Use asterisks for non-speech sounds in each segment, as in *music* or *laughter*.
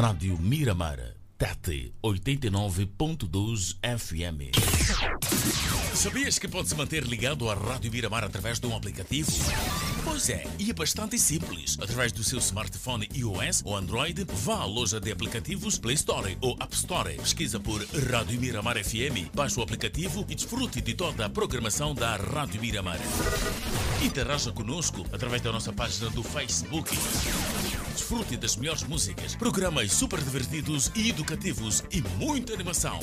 Rádio Miramar, TET 89.2 FM. Sabias que pode se manter ligado à Rádio Miramar através de um aplicativo? Pois é, e é bastante simples. Através do seu smartphone iOS ou Android, vá à loja de aplicativos Play Store ou App Store. Pesquisa por Rádio Miramar FM, baixe o aplicativo e desfrute de toda a programação da Rádio Miramar. Interaja conosco através da nossa página do Facebook. Desfrute das melhores músicas, programas super divertidos e educativos e muita animação.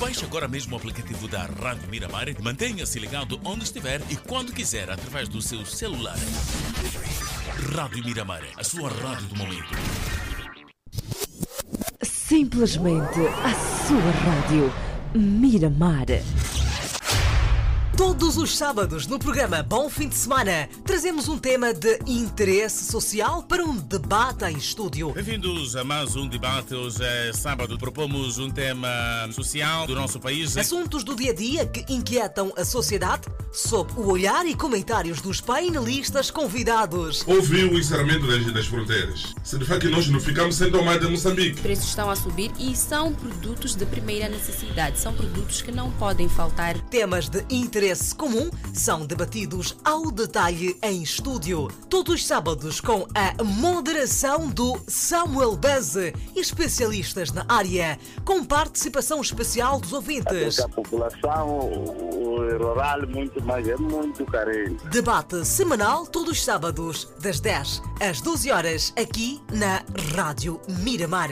Baixe agora mesmo o aplicativo da Rádio Miramar e mantenha-se ligado onde estiver e quando quiser através do seu celular. Rádio Miramar, a sua rádio do momento. Simplesmente a sua rádio Miramar. Todos os sábados, no programa Bom Fim de Semana, trazemos um tema de interesse social para um debate em estúdio. Bem-vindos a mais um debate. Hoje é sábado. Propomos um tema social do nosso país. Assuntos do dia a dia que inquietam a sociedade, sob o olhar e comentários dos painelistas convidados. Ouviu o encerramento das, das fronteiras. Significa que nós não ficamos sem tomar de Moçambique. Os preços estão a subir e são produtos de primeira necessidade. São produtos que não podem faltar. Temas de interesse comum são debatidos ao detalhe em estúdio. Todos os sábados com a moderação do Samuel Beze especialistas na área, com participação especial dos ouvintes. A população rural muito mais é muito carente. Debate semanal todos os sábados, das 10 às 12 horas, aqui na Rádio Miramar.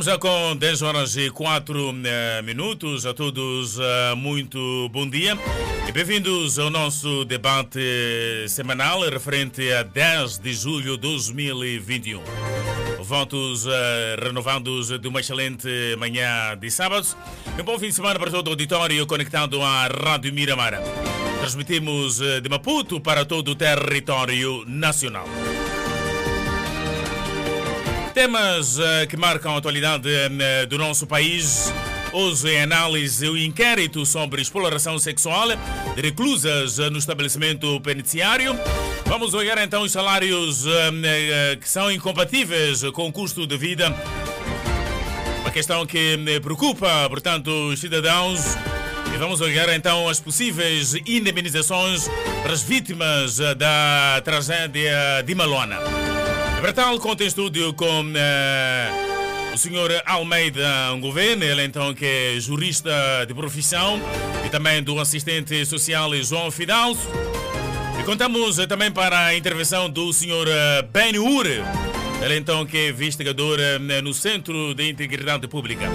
Já com 10 horas e 4 eh, minutos. A todos, eh, muito bom dia e bem-vindos ao nosso debate semanal referente a 10 de julho de 2021. Votos eh, renovados de uma excelente manhã de sábado. Um bom fim de semana para todo o auditório conectado à Rádio Miramar. Transmitimos eh, de Maputo para todo o território nacional. Temas eh, que marcam a atualidade eh, do nosso país. Hoje em análise o inquérito sobre exploração sexual de reclusas eh, no estabelecimento penitenciário. Vamos olhar então os salários que são incompatíveis com o custo de vida. Uma questão que preocupa, portanto, os cidadãos. E vamos olhar então as possíveis indemnizações para as vítimas da tragédia de Malona. Para tal, conta em estúdio com eh, o senhor Almeida Governo, ele então que é jurista de profissão e também do assistente social João Fidalso. E contamos eh, também para a intervenção do senhor eh, Ben Ure, ele então que é investigador no Centro de Integridade Pública.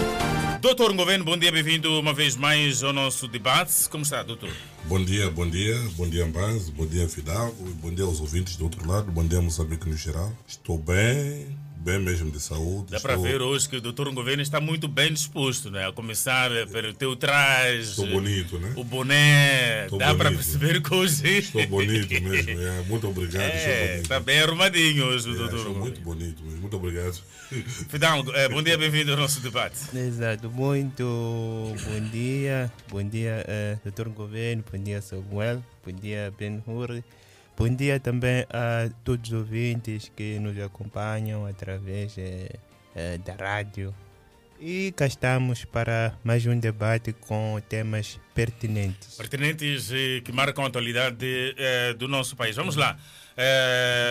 Doutor Governo, bom dia, bem-vindo uma vez mais ao nosso debate. Como está, doutor? Bom dia, bom dia, bom dia Ambaz, bom dia Fidalgo, bom dia aos ouvintes do outro lado, bom dia Moçambique no geral. Estou bem, bem mesmo de saúde. Dá para ver hoje que o doutor Governo está muito bem disposto, né? A começar pelo teu traje, Estou bonito, né? o boné. Estou Dá para perceber que hoje. Estou bonito mesmo, é, muito obrigado, É, está bem arrumadinho hoje, É, doutor. estou Governo. muito bonito mesmo, muito obrigado. Fidalgo, eh, bom dia, bem-vindo ao nosso debate. Exato, muito bom dia, bom dia, eh, Dr. Governo, bom dia, Samuel, bom dia, Ben Hur, bom dia também a todos os ouvintes que nos acompanham através eh, eh, da rádio. E cá estamos para mais um debate com temas pertinentes. Pertinentes que marcam a atualidade eh, do nosso país. Vamos lá.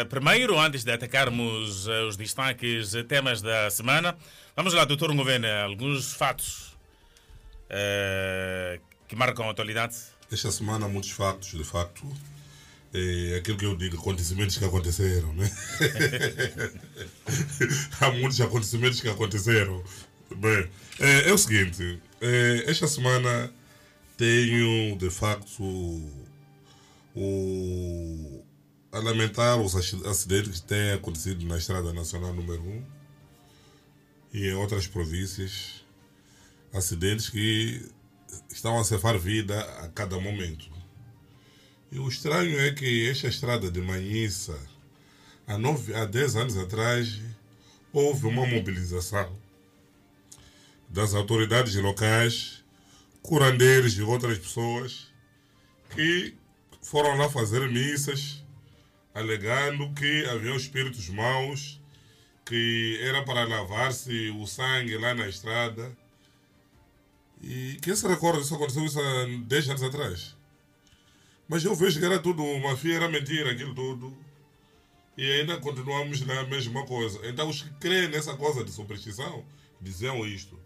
Primeiro, antes de atacarmos os destaques, eh, temas da semana, vamos lá, doutor Governo, alguns fatos que marcam a atualidade. Esta semana muitos factos, de facto. É aquilo que eu digo, acontecimentos que aconteceram, né? *laughs* há muitos acontecimentos que aconteceram. Bem, é, é o seguinte, é, esta semana tenho de facto o, a lamentar os ac- acidentes que têm acontecido na Estrada Nacional número 1 e em outras províncias. Acidentes que estão a ceifar vida a cada momento. E o estranho é que esta estrada de Manhissa, há, nove, há 10 anos atrás, houve uma mobilização das autoridades locais, curandeiros e outras pessoas que foram lá fazer missas, alegando que haviam espíritos maus, que era para lavar-se o sangue lá na estrada. E quem se recorda disso aconteceu isso há 10 anos atrás? Mas eu vejo que era tudo uma fia, mentira aquilo tudo. E ainda continuamos na mesma coisa. Então os que creem nessa coisa de superstição diziam isto.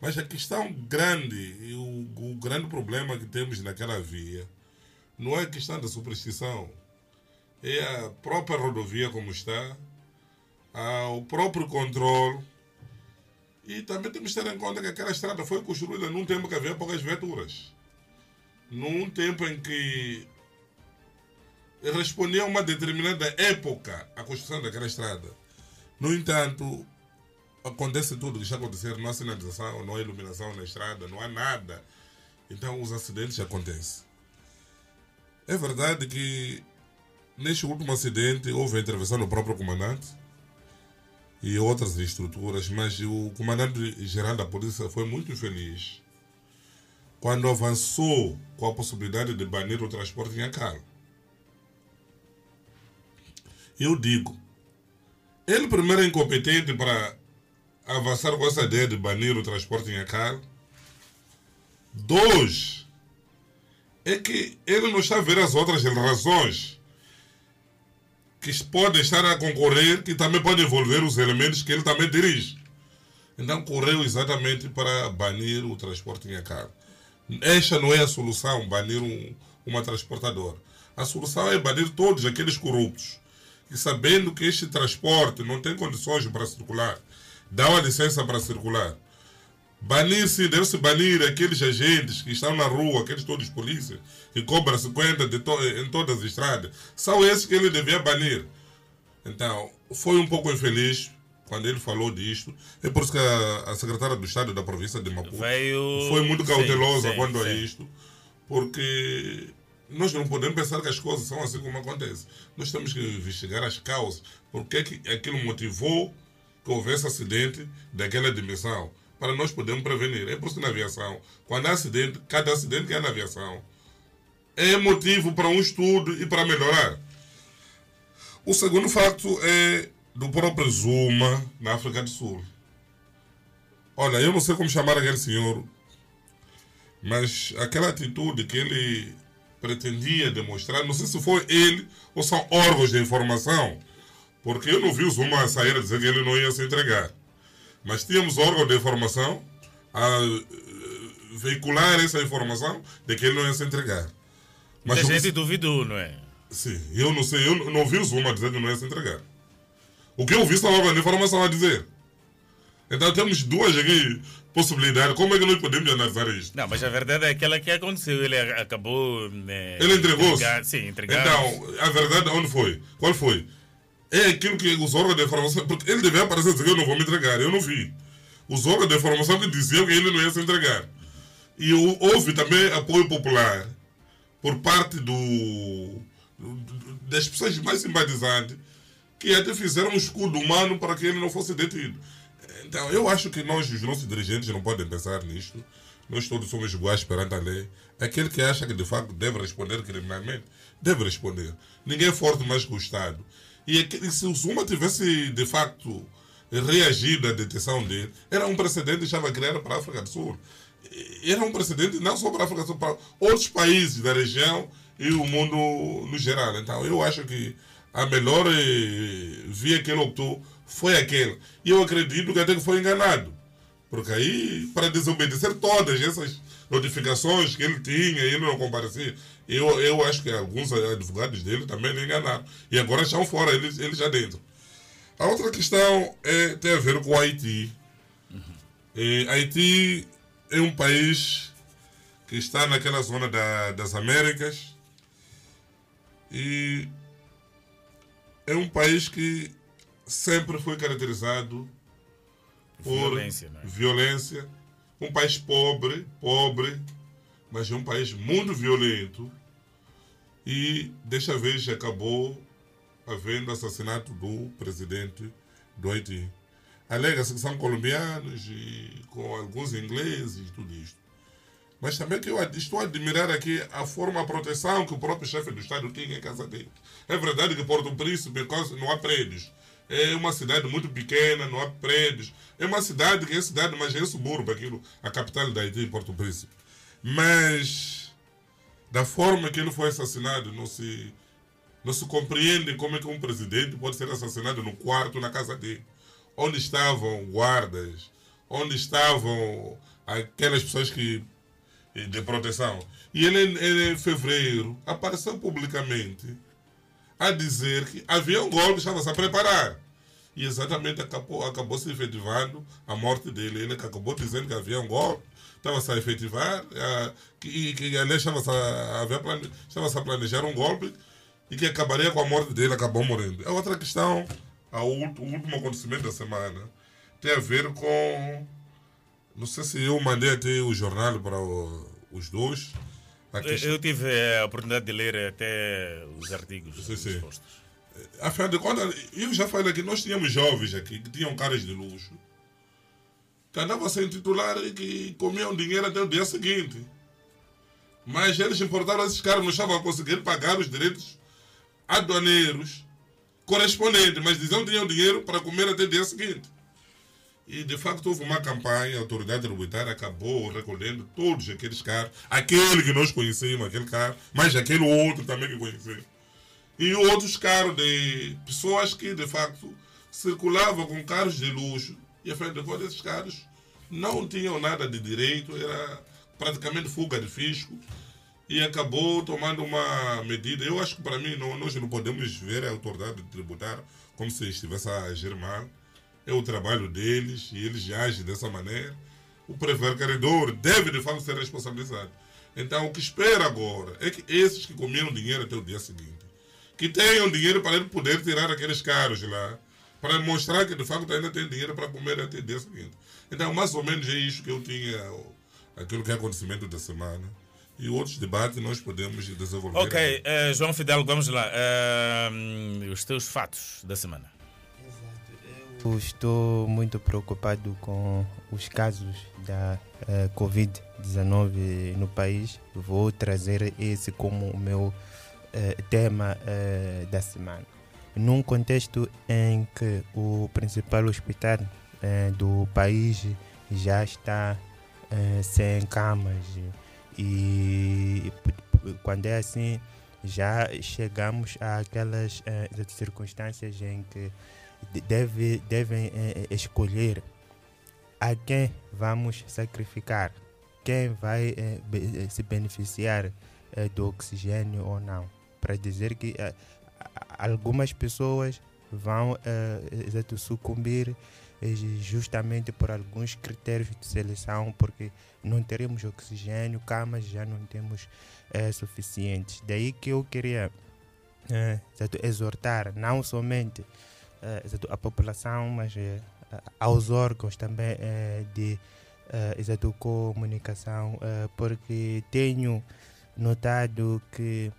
Mas a questão grande, e o, o grande problema que temos naquela via, não é a questão da superstição. É a própria rodovia como está, o próprio controle. E também temos que ter em conta que aquela estrada foi construída num tempo que havia poucas viaturas. Num tempo em que respondia a uma determinada época a construção daquela estrada. No entanto, acontece tudo que já aconteceram, não há sinalização, não há iluminação na estrada, não há nada. Então os acidentes acontecem. É verdade que neste último acidente houve a intervenção do próprio comandante e outras estruturas, mas o comandante-geral da polícia foi muito feliz quando avançou com a possibilidade de banir o transporte em Acaro. Eu digo, ele primeiro é incompetente para avançar com essa ideia de banir o transporte em Acaro. Dois, é que ele não está a ver as outras razões que podem estar a concorrer, que também podem envolver os elementos que ele também dirige. Então correu exatamente para banir o transporte em Acaro. Esta não é a solução, banir um, uma transportadora. A solução é banir todos aqueles corruptos que, sabendo que este transporte não tem condições para circular, dá uma licença para circular. Banir-se, deve-se banir aqueles agentes que estão na rua, aqueles todos polícias, que cobram 50 de to em todas as estradas. São esses que ele devia banir. Então, foi um pouco infeliz quando ele falou disto. É por isso que a, a secretária do Estado da província de Maputo Veio- foi muito sim, cautelosa sim, quanto a sim. isto, porque nós não podemos pensar que as coisas são assim como acontece. Nós temos que investigar as causas. Por que que aquilo motivou que houvesse acidente daquela dimensão? Para nós podermos prevenir. É por isso que na aviação, quando há acidente, cada acidente que há na aviação é motivo para um estudo e para melhorar. O segundo facto é do próprio Zuma na África do Sul. Olha, eu não sei como chamar aquele senhor, mas aquela atitude que ele pretendia demonstrar, não sei se foi ele ou são órgãos de informação, porque eu não vi o Zuma sair a dizer que ele não ia se entregar. Mas tínhamos órgãos de informação a eh, veicular essa informação de que ele não ia se entregar. Mas a eu- gente duvidou, não é? Sim, eu não sei, eu não vi o Zuma dizer que não ia se entregar. O que eu vi órgãos de informação a dizer. Então temos duas aqui possibilidades. Como é que nós podemos analisar isto? Não, mas a verdade é aquela que aconteceu. Ele acabou. né, Ele entregou-se? entregar- Sim, entregar. Então, a verdade onde foi? Qual foi? É aquilo que os órgãos de informação. Porque ele devia aparecer e dizer que eu não vou me entregar. Eu não vi. Os órgãos de informação que diziam que ele não ia se entregar. E houve também apoio popular por parte do- das pessoas mais simpatizantes que até fizeram um escudo humano para que ele não fosse detido. Então, eu acho que nós, os nossos dirigentes, não podem pensar nisto. Nós todos somos iguais perante a lei. Aquele que acha que de facto deve responder criminalmente, deve responder. Ninguém é forte mais que o Estado. E aquele- se o Zuma tivesse de facto reagido à detenção dele, era um precedente que estava criado para a África do Sul. Era um precedente não só para a África do Sul, para outros países da região e o mundo no geral. Então, eu acho que a melhor eh, via que ele optou foi aquela. E eu acredito que até que foi enganado. Porque aí, para desobedecer todas essas notificações que ele tinha ele não comparecia, eu, eu acho que alguns advogados dele também lhe enganaram. E agora estão fora, eles, eles já dentro. A outra questão é, tem a ver com o Haiti. Eh, Haiti é um país que está naquela zona da, das Américas e é um país que sempre foi caracterizado por Violência, não é? violência. Um país pobre, pobre, mas é um país muito violento. E desta vez acabou havendo assassinato do presidente do Haiti. Alega-se que são colombianos e com alguns ingleses e tudo isto. Mas também que eu estou a admirar aqui a forma, a proteção que o próprio chefe do Estado tinha em casa dele. É verdade que Porto Príncipe não há prédios. É uma cidade muito pequena, não há prédios. É uma cidade que é cidade, mas é subúrbio, aquilo, a capital da Haiti, Porto Príncipe. Mas da forma que ele foi assassinado, não se, não se compreende como é que um presidente pode ser assassinado no quarto, na casa dele. Onde estavam guardas, onde estavam aquelas pessoas que de proteção. E ele, ele, em fevereiro, apareceu publicamente a dizer que havia um golpe, estava-se a preparar. E exatamente acabou, acabou se efetivando a morte dele. Ele acabou dizendo que havia um golpe, estava-se a efetivar, ah, que, que aliás estava-se a, estava a planejar um golpe e que acabaria com a morte dele, acabou morrendo. A outra questão, a o último acontecimento da semana, tem a ver com não sei se eu mandei até o jornal para o- os dois. Questão- eu tive a oportunidade de ler até os artigos Sim, sim. expostos. Afinal de contas, eu já falei que nós tínhamos jovens aqui que tinham caras de luxo, que andavam sem titular e que comiam dinheiro até o dia seguinte. Mas eles importaram esses caras, não estavam a conseguir pagar os direitos aduaneiros correspondentes, mas diziam que tinham dinheiro para comer até o dia seguinte. E de facto houve uma campanha, a autoridade tributária acabou recolhendo todos aqueles caras, aquele que nós conhecemos, aquele cara, mas aquele outro também que conhecemos. E outros carros de pessoas que de facto circulavam com carros de luxo. E afinal de contas, esses carros não tinham nada de direito, era praticamente fuga de fisco. E acabou tomando uma medida. Eu acho que para mim não, nós não podemos ver a autoridade tributária como se estivesse a agir mal. É o trabalho deles e eles agem dessa maneira. O prevaricador deve de fato ser responsabilizado. Então o que espera agora é que esses que comeram dinheiro até o dia seguinte que tenham dinheiro para ele poder tirar aqueles carros lá, para mostrar que de facto ainda tem dinheiro para comer até o dia seguinte. Então, mais ou menos é isso que eu tinha, aquilo que é acontecimento da semana. E outros debates nós podemos desenvolver. Ok, eh, João Fidel, vamos lá. Hum, os teus fatos da semana. Estou muito preocupado com os casos da eh, Covid-19 no país. Vou trazer esse como o meu eh, tema eh, da semana. Num contexto em que o principal hospital do país já está sem camas e quando é assim já chegamos àquelas circunstâncias em que deve, devem eh, escolher a quem vamos sacrificar, quem vai eh, be- se beneficiar eh, do oxigênio ou não. Para dizer que algumas pessoas vão exato, sucumbir justamente por alguns critérios de seleção, porque não teremos oxigênio, camas já não temos suficientes. Daí que eu queria exato, exortar não somente a população, mas eh, aos órgãos também eh, de eh, exato, comunicação, eh, porque tenho notado que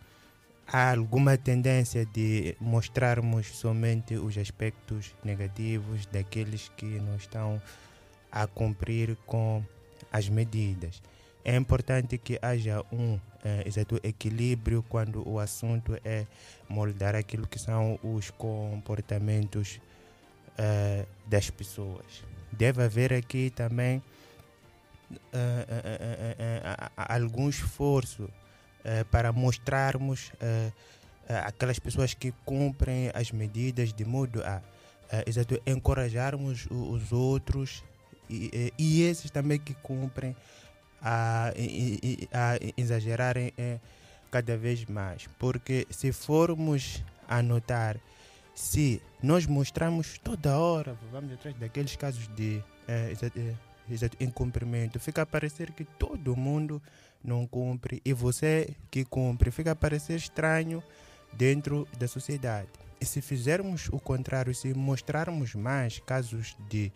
há alguma tendência de mostrarmos somente os aspectos negativos daqueles que não estão a cumprir com as medidas. É importante que haja um eh, exato equilíbrio quando o assunto é moldar aquilo que são os comportamentos eh, das pessoas. Deve haver aqui também eh, algum esforço para mostrarmos aquelas pessoas que cumprem as medidas de modo a exato, encorajarmos o- os outros e- e esses também que cumprem a, a exagerarem eh, cada vez mais. Porque se formos a notar, se nós mostramos toda hora, vamos atrás daqueles casos de eh, exato, incumprimento, fica a parecer que todo mundo não cumpre e você que cumpre fica a parecer estranho dentro da sociedade. E se fizermos o contrário, se mostrarmos mais casos de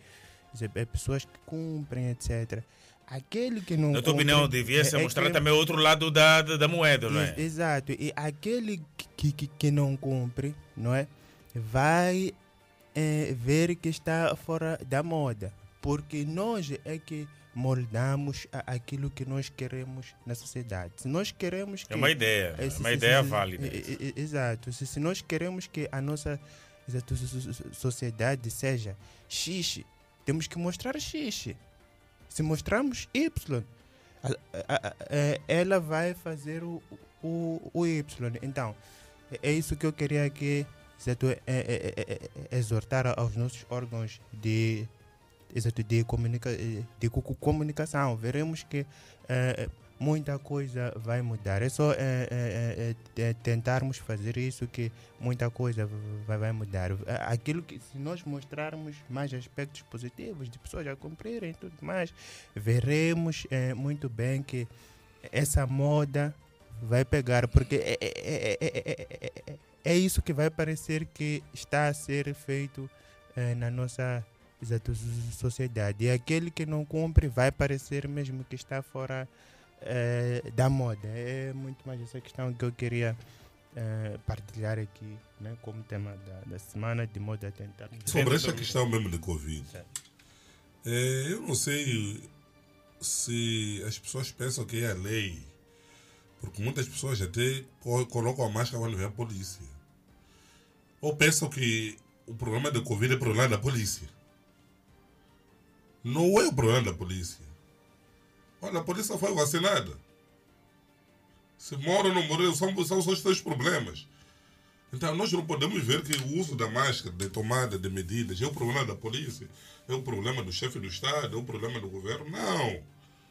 eh, pessoas que cumprem, etc., aquele que não Na tua opinião, devia se é- é mostrar que- também o outro lado da, da, da moeda, não é? Ex- Exato. E aquele que, que, que não cumpre, não é? Vai eh, ver que está fora da moda. Porque nós é que moldamos aquilo que nós queremos na sociedade. Se nós queremos que... É uma ideia, é uma ideia válida. Exato. Se, se nós queremos que a nossa sociedade seja X, temos que mostrar X. Se mostrarmos Y, ela vai fazer o, o, o Y. Então, é- é isso que eu queria aqui exato, é- é- é- é- é- exortar aos nossos órgãos de, exato, de, comunica, de co- co- comunicação. Veremos que muita coisa vai mudar. É só eh, eh, eh, eh, tentarmos fazer isso que muita coisa vai, vai mudar. Eh, Aquilo que se nós mostrarmos mais aspectos positivos de pessoas a cumprirem e tudo mais, veremos eh, muito bem que essa moda vai pegar, porque é, é, é, é, é, é, é isso que vai parecer que está a ser feito eh, na nossa sociedade. E aquele que não cumpre vai parecer mesmo que está fora eh, da moda. É muito mais essa questão que eu queria eh, partilhar aqui né, como tema da, da semana, de modo a tentar. Sobre esta questão mesmo de Covid, é, eu não sei se as pessoas pensam que é a lei, porque muitas pessoas até co- colocam a máscara quando vem a polícia. Ou pensam que o problema da Covid é problema da polícia. Não é o problema da polícia. Olha, a polícia foi vacinada. Se mora ou não morreu, são, são só os seus problemas. Então nós não podemos ver que o uso da máscara, de tomada de medidas, é o problema da polícia, é o problema do chefe do Estado, é o problema do governo. Não.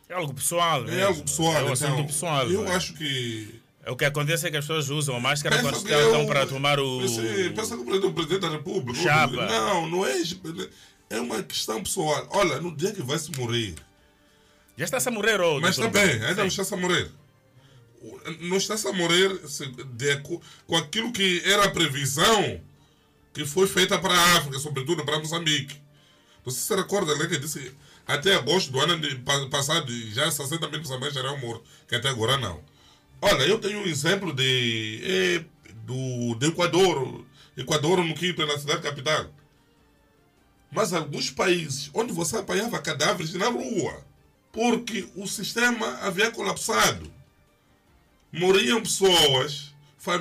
É algo pessoal, É mesmo. algo pessoal. É um então, assunto pessoal. Eu é? acho que. É O que acontece é que as pessoas usam a máscara Pensa quando estão eu- para tomar o. Sim, pensa que o presidente da República. Chapa. Não, não é. É uma questão pessoal. Olha, no dia que vai se morrer. Já está-se a morrer, ou Mas doutor também, Bruno? ainda não Sim. está-se a morrer. Não está-se a morrer de com aquilo que era a previsão que foi feita para a África, sobretudo para Moçambique. Você se recorda né, que disse até agosto do ano de- passado já 60 mil moçambiques eram mortos, que até agora não. Olha, eu tenho um exemplo de, do, do Equador, Equador no Quito, na cidade capital. Mas alguns países onde você apanhava cadáveres na rua, porque o sistema havia colapsado. Morriam pessoas,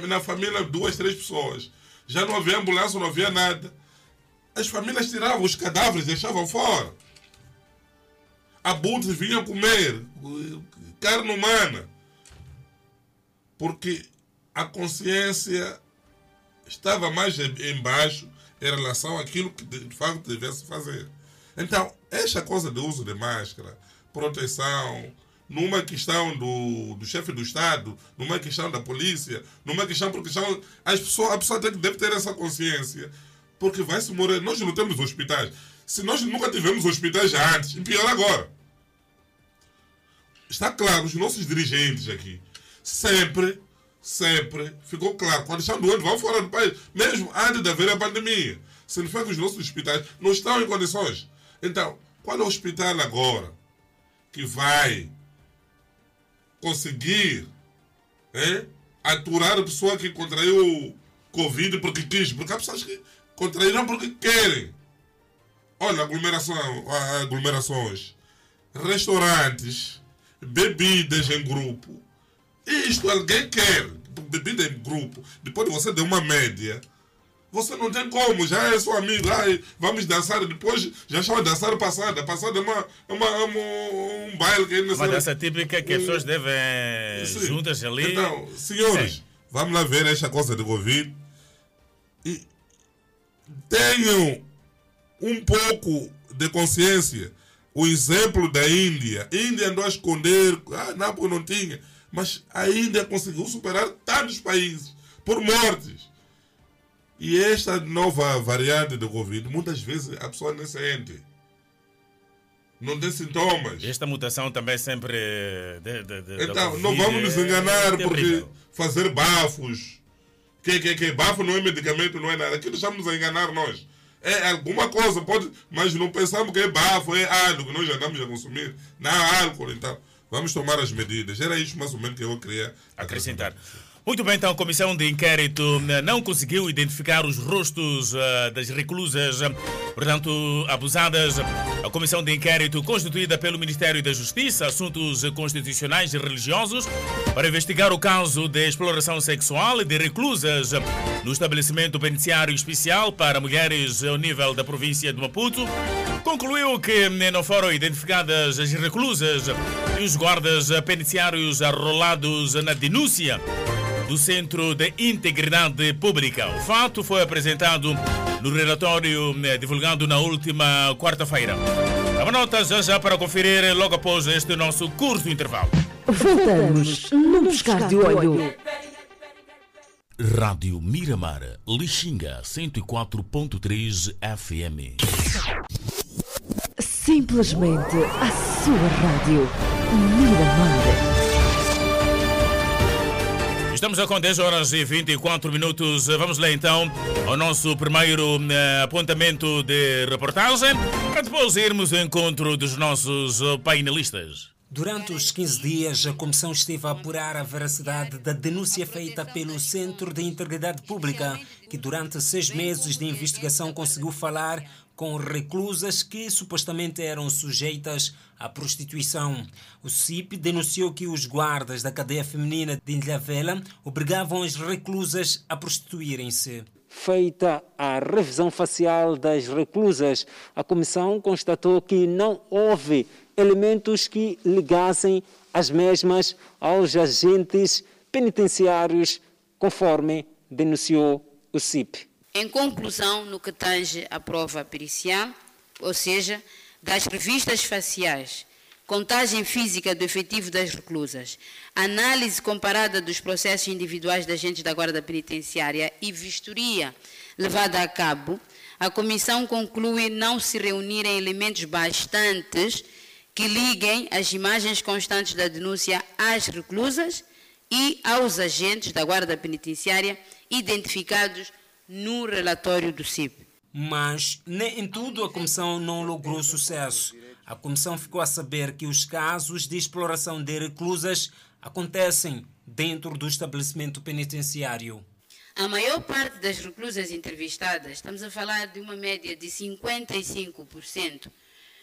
na família duas, três pessoas. Já não havia ambulância, não havia nada. As famílias tiravam os cadáveres, deixavam fora. Abutres vinham comer carne humana. Porque a consciência estava mais em- embaixo em relação àquilo que de de facto devesse fazer. Então, esta coisa do uso de máscara, proteção, numa questão do, do chefe do Estado, numa questão da polícia, numa questão por questão. As pessoas, a pessoa tem deve ter essa consciência, porque vai se morrer. Nós não temos hospitais. Se nós nunca tivemos hospitais antes, e pior agora. Está claro, os nossos dirigentes aqui, sempre, sempre, ficou claro, quando estão doentes, vão fora do país, mesmo antes de haver a pandemia. Significa que os nossos hospitais não estão em condições. Então, qual é o hospital agora que vai conseguir aturar a pessoa que contraiu Covid porque quis? Porque há pessoas que contraíram porque querem. Olha, aglomeração, aglomerações, restaurantes, bebidas em grupo. Isto alguém quer. Bebida em grupo. Depois de você dar uma média, você não tem como. Já é seu amigo. Ai, vamos dançar. Depois já chama dançar passada. Passada é uma, é uma, é uma- um baile que ainda Uma dança típica que as pessoas devem Sim. juntas ali. Então, senhores, Sim. vamos lá ver esta coisa de Covid. E tenham um pouco de consciência. O exemplo da Índia. A Índia andou a esconder, ah, não, porque não tinha. Mas a Índia conseguiu superar tantos países por mortes. E esta nova variante do Covid, muitas vezes a pessoa nem sente. não tem sintomas. Esta mutação também sempre. De, de, de, então, não vamos nos enganar é porque fazer bafos. Que, que, que bafo não é medicamento, não é nada. Aquilo estamos a enganar nós. É alguma coisa, pode, mas não pensamos que é bafo, é álcool que nós já andamos a consumir. Não álcool, então. Vamos tomar as medidas. Era isso mais ou menos que eu queria acrescentar. Muito bem, então a comissão de inquérito né, não conseguiu identificar os rostos uh, das reclusas, portanto, abusadas. A comissão de inquérito, constituída pelo Ministério da Justiça, Assuntos Constitucionais e Religiosos, para investigar o caso de exploração sexual de reclusas no estabelecimento penitenciário especial para mulheres ao nível da província de Maputo, concluiu que não foram identificadas as reclusas e os guardas penitenciários arrolados na denúncia do Centro de Integridade Pública. O fato foi apresentado no relatório né, divulgado na última quarta-feira. Dá nota já já para conferir logo após este nosso curto intervalo. Voltamos no Buscar de Olho. Rádio Miramar, Lixinga 104.3 FM. Simplesmente a sua rádio. Miramar. Estamos com 10 horas e 24 minutos. Vamos lá então ao nosso primeiro uh, apontamento de reportagem para depois irmos ao encontro dos nossos uh, painelistas. Durante os 15 dias, a Comissão esteve a apurar a veracidade da denúncia feita pelo Centro de Integridade Pública, que durante seis meses de investigação conseguiu falar com reclusas que supostamente eram sujeitas à prostituição. O CIP denunciou que os guardas da cadeia feminina de Ilhavela obrigavam as reclusas a prostituírem-se. Feita a revisão facial das reclusas, a comissão constatou que não houve elementos que ligassem as mesmas aos agentes penitenciários, conforme denunciou o CIP. Em conclusão, no que tange à prova pericial, ou seja, das revistas faciais, contagem física do efetivo das reclusas, análise comparada dos processos individuais de agentes da Guarda Penitenciária e vistoria levada a cabo, a comissão conclui não se reunirem elementos bastantes que liguem as imagens constantes da denúncia às reclusas e aos agentes da Guarda Penitenciária identificados no relatório do CIP. Mas nem em tudo a comissão não logrou sucesso. A comissão ficou a saber que os casos de exploração de reclusas acontecem dentro do estabelecimento penitenciário. A maior parte das reclusas entrevistadas, estamos a falar de uma média de 55%,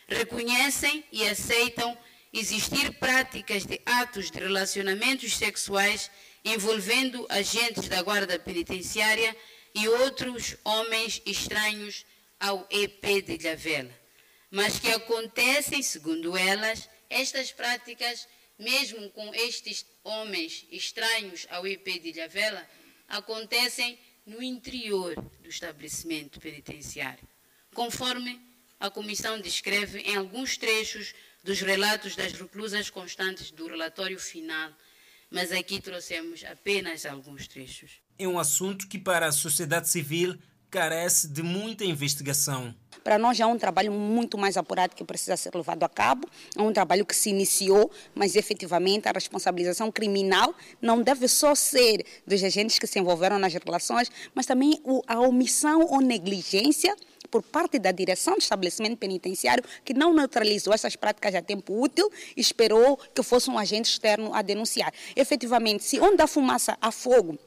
reconhecem e aceitam existir práticas de atos de relacionamentos sexuais envolvendo agentes da guarda penitenciária e outros homens estranhos ao EP de Ilhavela, mas que acontecem, segundo elas, estas práticas, mesmo com estes homens estranhos ao EP de Ilhavela, acontecem no interior do estabelecimento penitenciário, conforme a comissão descreve em alguns trechos dos relatos das reclusas constantes do relatório final, mas aqui trouxemos apenas alguns trechos é um assunto que, para a sociedade civil, carece de muita investigação. Para nós é um trabalho muito mais apurado que precisa ser levado a cabo. É um trabalho que se iniciou, mas efetivamente a responsabilização criminal não deve só ser dos agentes que se envolveram nas relações, mas também a omissão ou negligência por parte da direção do estabelecimento penitenciário que não neutralizou essas práticas a tempo útil e esperou que fosse um agente externo a denunciar. Efetivamente, se onde há fumaça há fogo,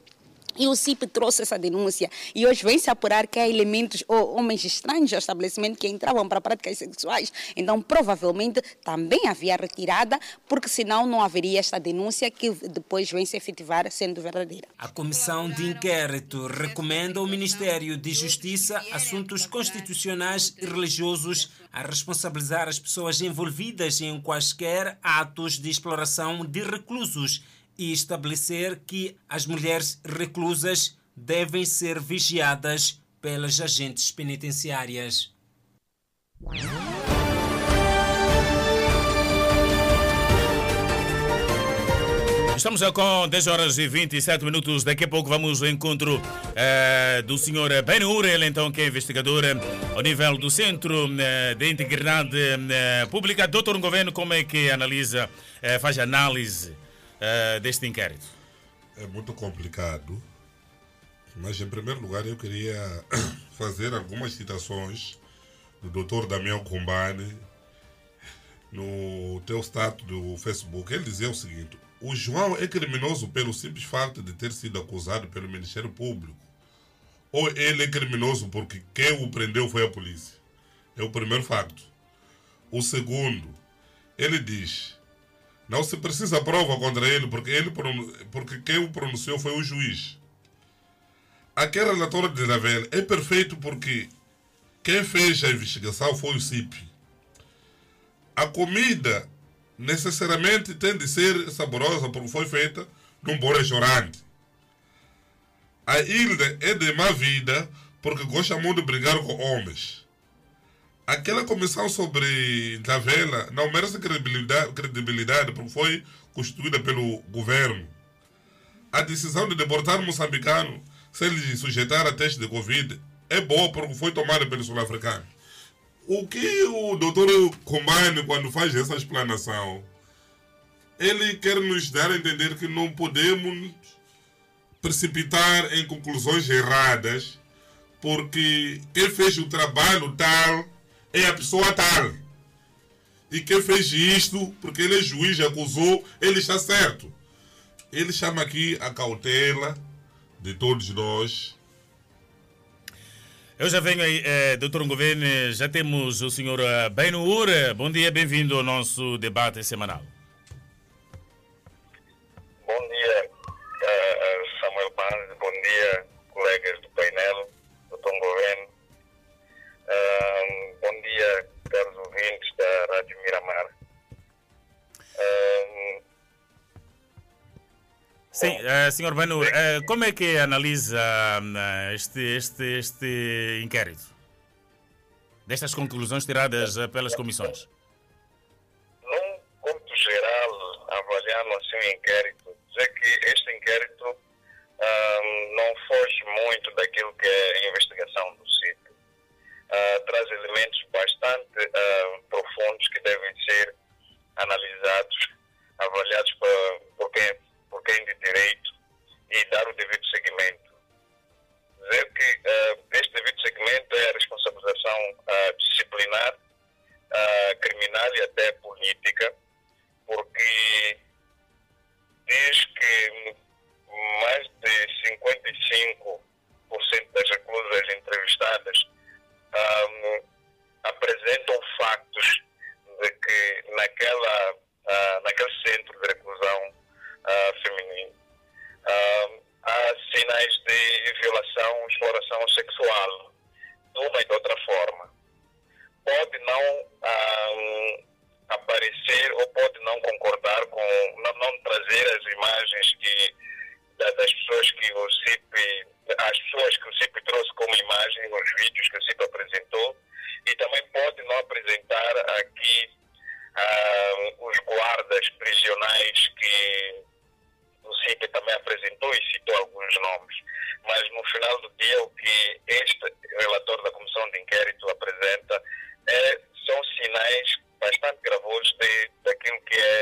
e o CIP trouxe essa denúncia e hoje vem se apurar que há elementos ou homens estranhos ao estabelecimento que entravam para práticas sexuais. Então, provavelmente também havia retirada, porque senão não haveria esta denúncia que depois vem se efetivar sendo verdadeira. A Comissão de Inquérito recomenda ao Ministério de Justiça, Assuntos Constitucionais e Religiosos a responsabilizar as pessoas envolvidas em quaisquer atos de exploração de reclusos e estabelecer que as mulheres reclusas devem ser vigiadas pelas agentes penitenciárias. Estamos já com 10 horas e 27 minutos. Daqui a pouco vamos ao encontro uh, do senhor Ben Ur, ele então que é investigador ao nível do Centro uh, de Integridade uh, Pública. Doutor Governo, como é que analisa, faz análise deste inquérito? É muito complicado, mas em primeiro lugar eu queria *coughs* fazer algumas citações do doutor Damião Combane no teu status do Facebook. Ele dizia o seguinte: o João é criminoso pelo simples fato de ter sido acusado pelo Ministério Público. Ou ele é criminoso porque quem o prendeu foi a polícia. É o primeiro facto. O segundo, ele diz: não se precisa prova contra ele porque, ele, porque quem o pronunciou foi o juiz. Aquele relatório de Ravel é perfeito porque quem fez a investigação foi o CIP. A comida necessariamente tem de ser saborosa porque foi feita num bom restaurante. A Hilda é de má vida porque gosta muito de brigar com homens. Aquela comissão sobre Davela não merece credibilidade, credibilidade porque foi constituída pelo governo. A decisão de deportar um moçambicano sem lhe sujeitar a teste de Covid é boa porque foi tomada pelos sul-africanos. O que o doutor Combine, quando faz essa explanação, ele quer nos dar a entender que não podemos precipitar em conclusões erradas, porque quem fez o trabalho tal é a pessoa tal. E quem fez isto, porque ele é juiz, acusou, ele está certo. Ele chama aqui a cautela de todos nós eu já venho aí, eh, doutor Governo, já temos o senhor eh, Benur. Bom dia, bem-vindo ao nosso debate semanal. Bom dia, uh, Samuel Paz, bom dia, colegas do Sim, uh, senhor Banur, uh, como é que analisa uh, este, este, este inquérito? Destas conclusões tiradas pelas comissões? Num ponto geral, avaliando assim o inquérito, dizer que este inquérito não foge muito daquilo que é a investigação do sítio. traz elementos bastante profundos que devem ser analisados, avaliados por, por quem quem de direito e dar o devido seguimento. Dizer que uh, este devido seguimento é a responsabilização uh, disciplinar, uh, criminal e até política, porque diz que mais de 55% das reclusas entrevistadas um, apresentam factos de que naquela, naquele centro de reclusão uh, feminino. Uh, há sinais de violação, exploração sexual, de uma e de outra forma. Pode não uh, aparecer ou pode não concordar com, não, não trazer as imagens que, da, das pessoas que o CIP, as pessoas que o CIP trouxe como imagem, os vídeos que o CIP apresentou, e também pode não apresentar aqui os guardas prisionais que o CIP também apresentou e citou alguns nomes. Mas no final do dia, o que este relator da Comissão de Inquérito apresenta é, são sinais bastante gravosos de, daquilo, que é,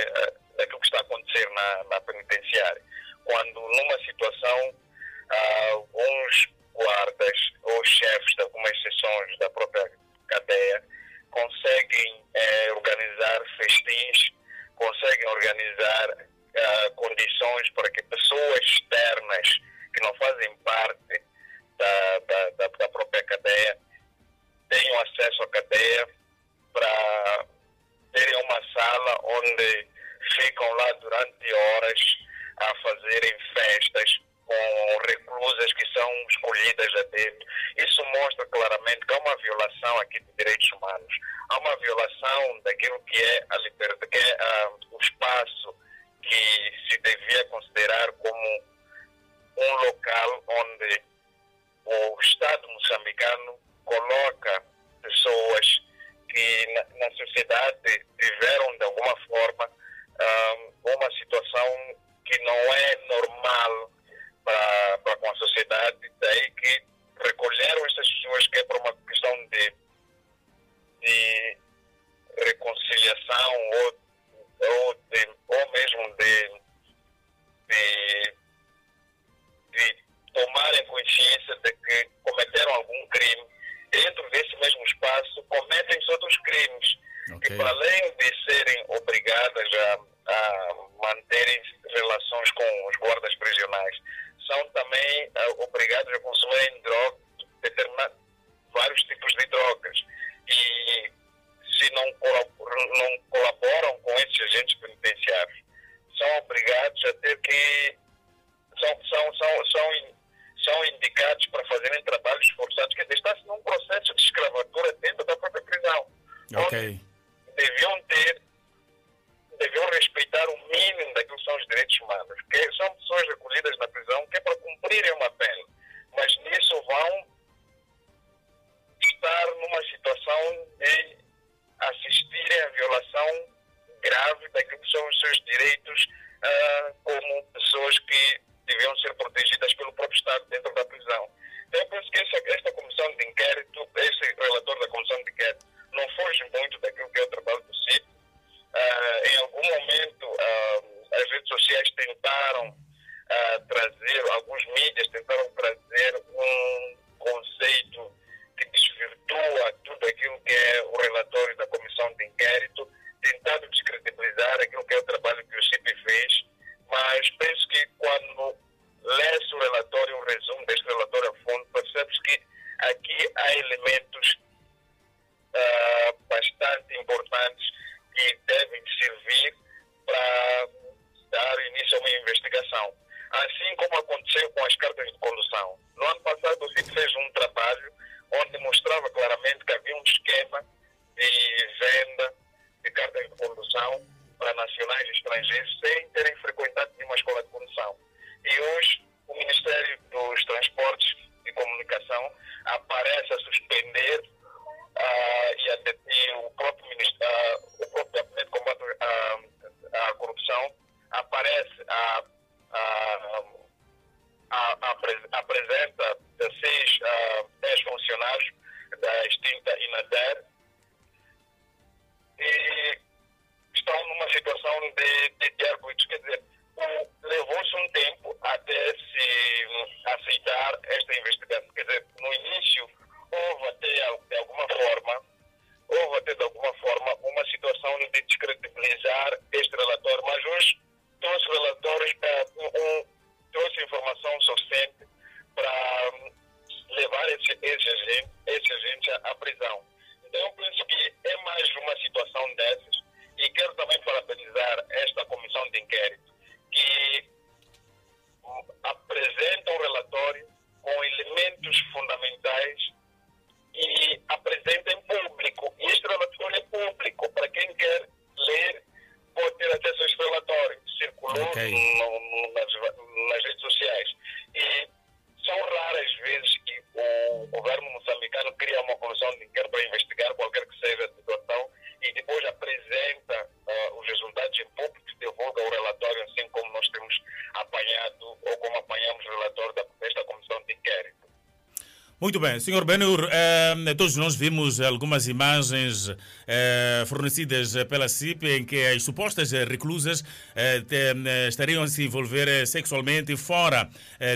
Muito bem, Sr. Benur, eh, todos nós vimos algumas imagens eh, fornecidas pela CIP em que as supostas eh, reclusas eh, te, eh, estariam a se envolver eh, sexualmente fora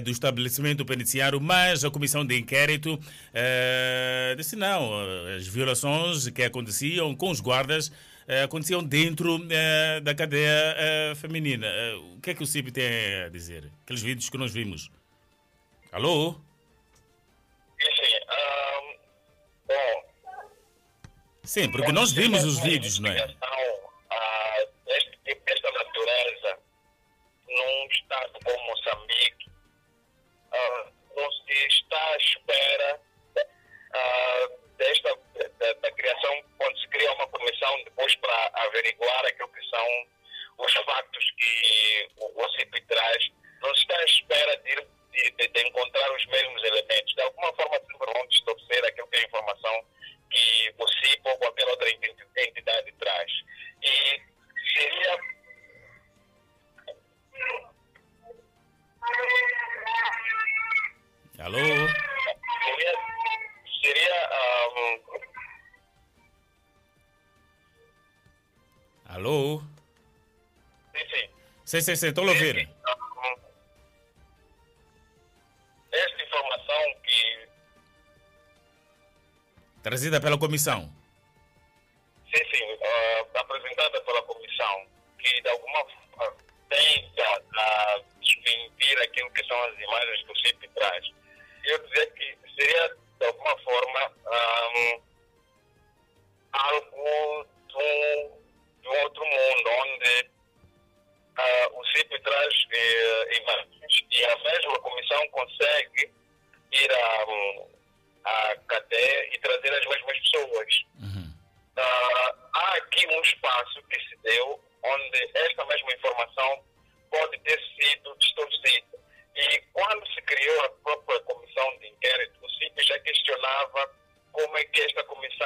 do estabelecimento penitenciário, mas a comissão de inquérito disse não, as violações que aconteciam com os guardas aconteciam dentro da cadeia feminina. o que é que o CIP tem a dizer? Aqueles vídeos que nós vimos. Alô? Sim, porque nós vimos os vídeos, não é? sim, sim, estou a ouvir. Esta informação que. Trazida pela comissão.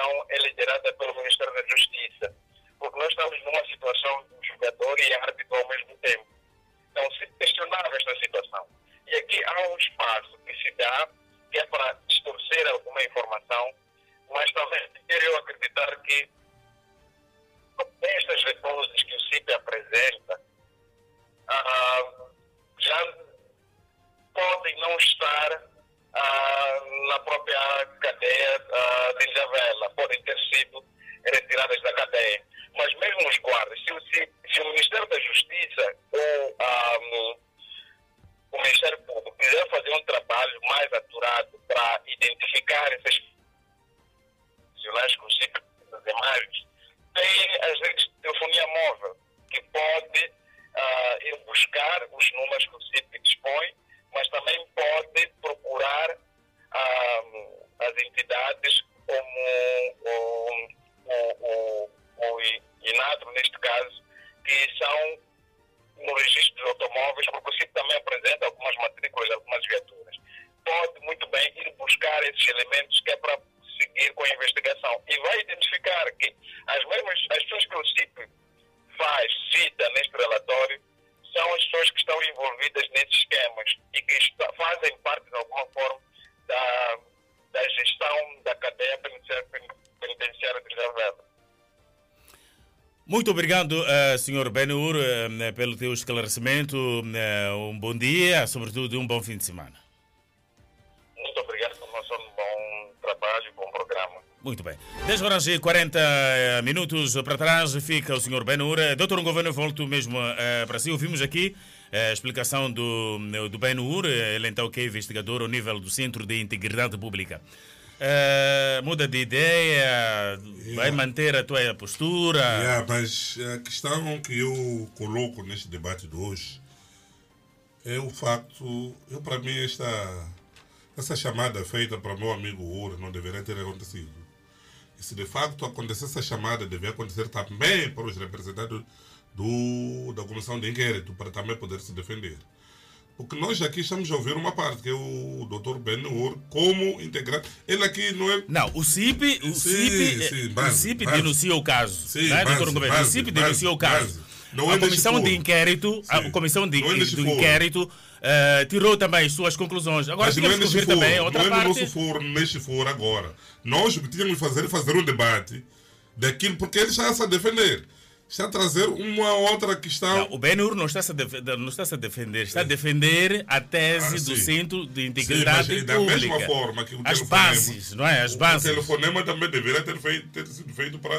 Comissão obrigado, eh, Sr. Benur, eh, pelo teu esclarecimento. Eh, um bom dia, sobretudo um bom fim de semana. Muito obrigado por nosso bom trabalho, bom programa. Muito bem. 10 horas e 40 eh, minutos para trás fica o Sr. Benur. Eh, Doutor Governo, volto mesmo eh, para si. Ouvimos aqui eh, a explicação do, do Benur, eh, ele então que é investigador ao nível do Centro de Integridade Pública. Eh, muda de ideia, vai manter a tua postura. Yeah, mas a questão que eu coloco neste debate de hoje é o facto, eu para mim esta essa chamada feita para meu amigo Ur não deveria ter acontecido. E se de facto acontecer essa chamada, deveria acontecer também para os representantes do, da comissão de inquérito, para também poder se defender. Porque nós aqui estamos a ouvir uma parte, que é o Dr. Ben Ur, como integrante. Ele aqui não é. Não, o CIP, o CIP, sim, o base, CIP base. denunciou o caso. Sim, né, base, base, o CIP base, denunciou o caso. Não é a neste comissão de inquérito, a comissão de, é do inquérito eh, tirou também as suas conclusões. Agora Mas não é neste foro, também outra não é no parte. nosso foro, neste foro agora. Nós o que tínhamos que fazer é fazer um debate daquilo, porque ele está a defender. Está a trazer uma outra questão. Não, o Benur não está, -se a defender, não está -se a defender, está a defender a tese Ah, do sim. Centro de Sim, Integridade mas da Pública. mesma forma que o As bases, não é? As O bases. telefonema também deveria ter, feito, ter sido feito para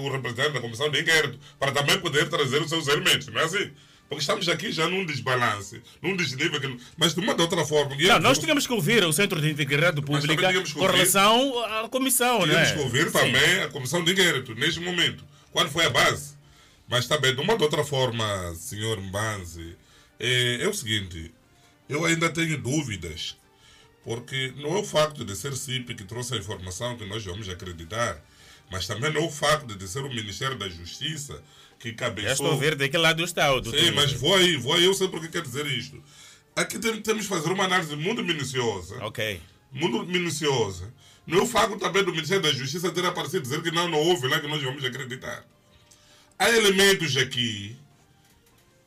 o representante da comissão de inquérito, para também poder trazer os seus elementos, não é assim? Porque estamos aqui já num desbalance, num desnível, que, mas de uma de outra forma. Não, nós tínhamos que ouvir o Centro de Integridade Pública tínhamos com relação à comissão, não Tínhamos é? que ouvir Sim. também a comissão de inquérito, neste momento. Qual foi a base? Mas também, de uma de outra forma, senhor Mbanzi, é, é o seguinte: eu ainda tenho dúvidas, porque não é o facto de ser CIP que trouxe a informação que nós vamos acreditar, mas também não é o facto de ser o Ministério da Justiça que cabeçou. Já estou a ver de que lado está o doutor. Sim, mas vou aí, vou aí, eu sei porque quer dizer isto. Aqui tem- temos que fazer uma análise muito minuciosa. Ok. Muito minuciosa. Não o facto também do Ministério da Justiça ter aparecido dizer que não, não houve lá que nós vamos acreditar. Há elementos aqui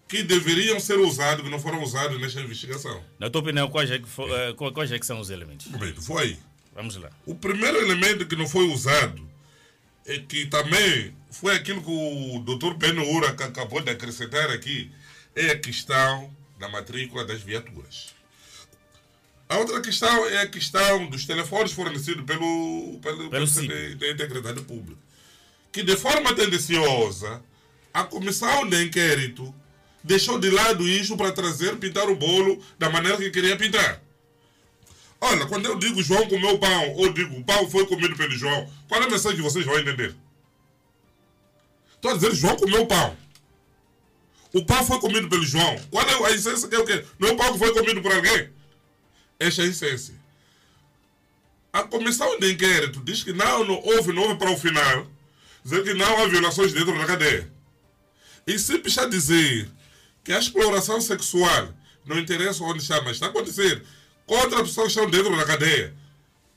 que deveriam ser usados, que não foram usados nesta investigação. Na tua opinião, quais é que, eh, quais é que são os elementos? Bem, foi. Vamos lá. O primeiro elemento que não foi usado é que também foi aquilo que o Dr. Ben Ura ac- acabou de acrescentar aqui, é a questão da matrícula das viaturas. A outra questão é a questão dos telefones fornecidos pelo, pelo, pelo Integridade Pública. Que de forma tendenciosa, a comissão de inquérito deixou de lado isso para trazer, pintar o bolo da maneira que queria pintar. Olha, quando eu digo João comeu pão, ou digo pão foi comido pelo João, qual é a mensagem que vocês vão entender? Estou a dizer João comeu pão. O pão foi comido pelo João. Qual é a essência que é o quê? Não é o pão que foi comido por alguém? É a comissão de inquérito diz que não, não houve, não houve para o final, dizer que não há violações dentro da cadeia. E se a dizer que a exploração sexual não interessa onde está, mas está a acontecer contra pessoas que estão dentro da cadeia,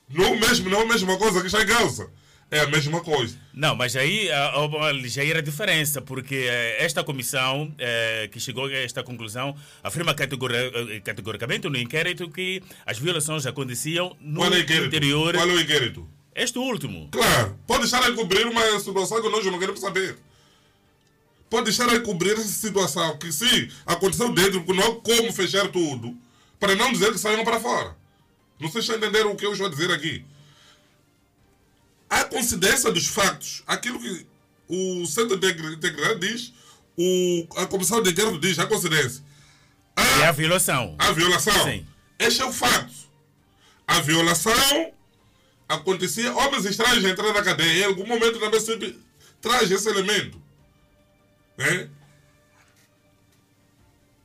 não, mesmo, não é a mesma coisa que está em causa é a mesma coisa. Não, mas aí há ligeira diferença, porque eh, esta comissão eh, que chegou a esta conclusão afirma eh, categoricamente no inquérito que as violações aconteciam no Qual é interior. Qual é o inquérito? Este último. Claro, pode estar a cobrir uma situação que nós não queremos saber. Pode deixar a cobrir essa situação que sim, aconteceu dentro, porque não há como fechar tudo, para não dizer que saíram para fora. Não sei se entenderam o que eu estou a dizer aqui a coincidência dos factos, aquilo que o Centro de Integridade diz, o, a Comissão de Inquérito diz, a coincidência. A, é a violação. A violação. Sim. Este é o fato. A violação acontecia, homens estranhos entrando na cadeia, em algum momento também sempre traz esse elemento. Né?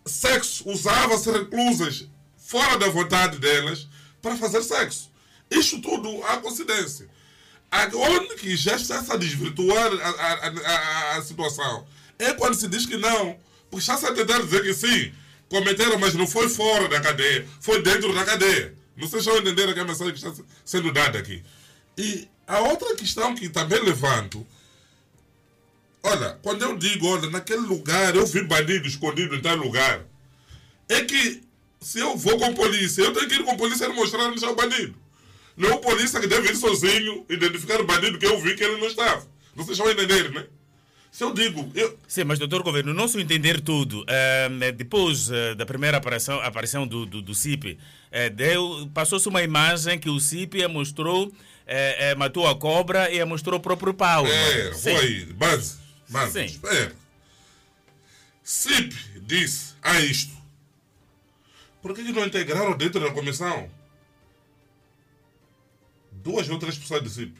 Sexo, usava-se reclusas fora da vontade delas para fazer sexo. Isto tudo há coincidência. Onde que já está a desvirtuar a, a, a, a, situação? É quando se diz que não. Porque está-se a tentar dizer que sim, cometeram, mas não foi fora da cadeia, foi dentro da cadeia. Não sei se estão entender a mensagem que está sendo dada aqui. E a outra questão que também levanto, olha, quando eu digo, olha, naquele lugar eu vi bandido escondido em tal lugar, é que se eu vou com polícia, eu tenho que ir com polícia e mostrar onde está o bandido. Não é o polícia que deve ir sozinho identificar o bandido que eu vi que ele não estava. Vocês vão entender, né? Se eu digo. Eu... Sim, mas, doutor Governo, não se entender tudo, uh, depois uh, da primeira aparição, aparição do, do, do CIP, uh, passou-se uma imagem que o CIP mostrou, matou a cobra e mostrou o próprio pau. É, foi, base. base. Sim. Espera. CIP disse a isto. Por que não integraram dentro da comissão? Duas ou três pessoas de CIP.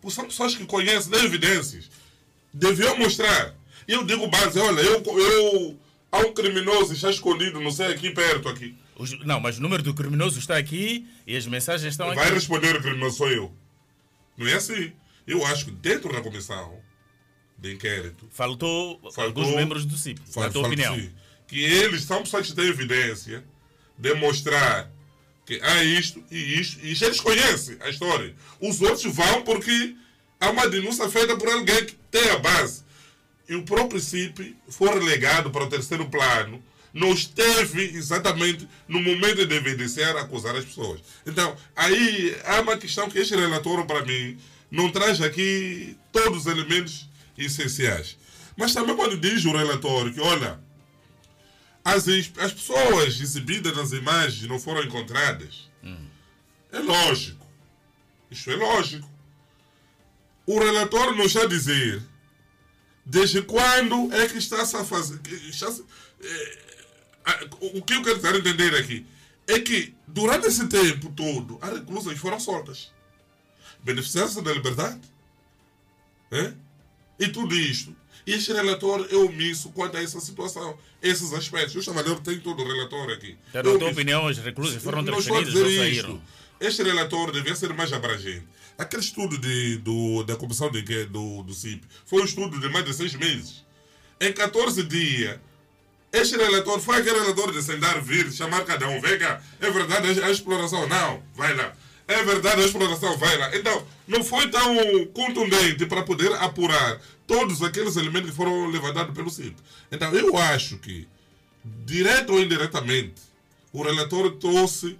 Porque são pessoas que conhecem, têm evidências. Deviam mostrar. E eu digo base, olha, eu, eu há um criminoso está escondido, não sei, aqui perto, aqui. Não, mas o número do criminoso está aqui e as mensagens estão Vai aqui. Vai responder o criminoso sou eu. Não é assim. Eu acho que dentro da comissão de inquérito... Faltou, faltou alguns membros do CIP, na tua opinião. Que eles são pessoas que têm evidência de mostrar que há isto e isto, e eles conhecem a história. Os outros vão porque há uma denúncia feita por alguém que tem a base. E o próprio CIP foi relegado para o terceiro plano, não esteve exatamente no momento de evidenciar, acusar as pessoas. Então, aí há uma questão que este relatório, para mim, não traz aqui todos os elementos essenciais. Mas também quando diz o relatório que, olha, as, as pessoas exibidas nas imagens não foram encontradas. Hum. É lógico. Isto é lógico. O relatório nos está a dizer desde quando é que está-se a fazer. Está é, o que eu quero tentar entender aqui é que durante esse tempo todo as reclusas foram soltas. Beneficiaram-se da liberdade. É? E tudo isto este relatório é omisso quanto a essa situação, esses aspectos. A ler, tem todo o relatório aqui. Na tua opinião, os reclusos foram transferidos ou saíram? Este relatório devia ser mais abrangente. Aquele estudo de, do, da comissão de, do, do CIP foi um estudo de mais de seis meses. Em 14 dias, este relatório foi aquele relatório de sentar, vir, chamar cada um. Vem cá, é verdade a exploração? Não, vai lá. É verdade a exploração? Vai lá. Então, não foi tão contundente para poder apurar todos aqueles elementos que foram levantados pelo CIP. Então, eu acho que, direto ou indiretamente, o relatório trouxe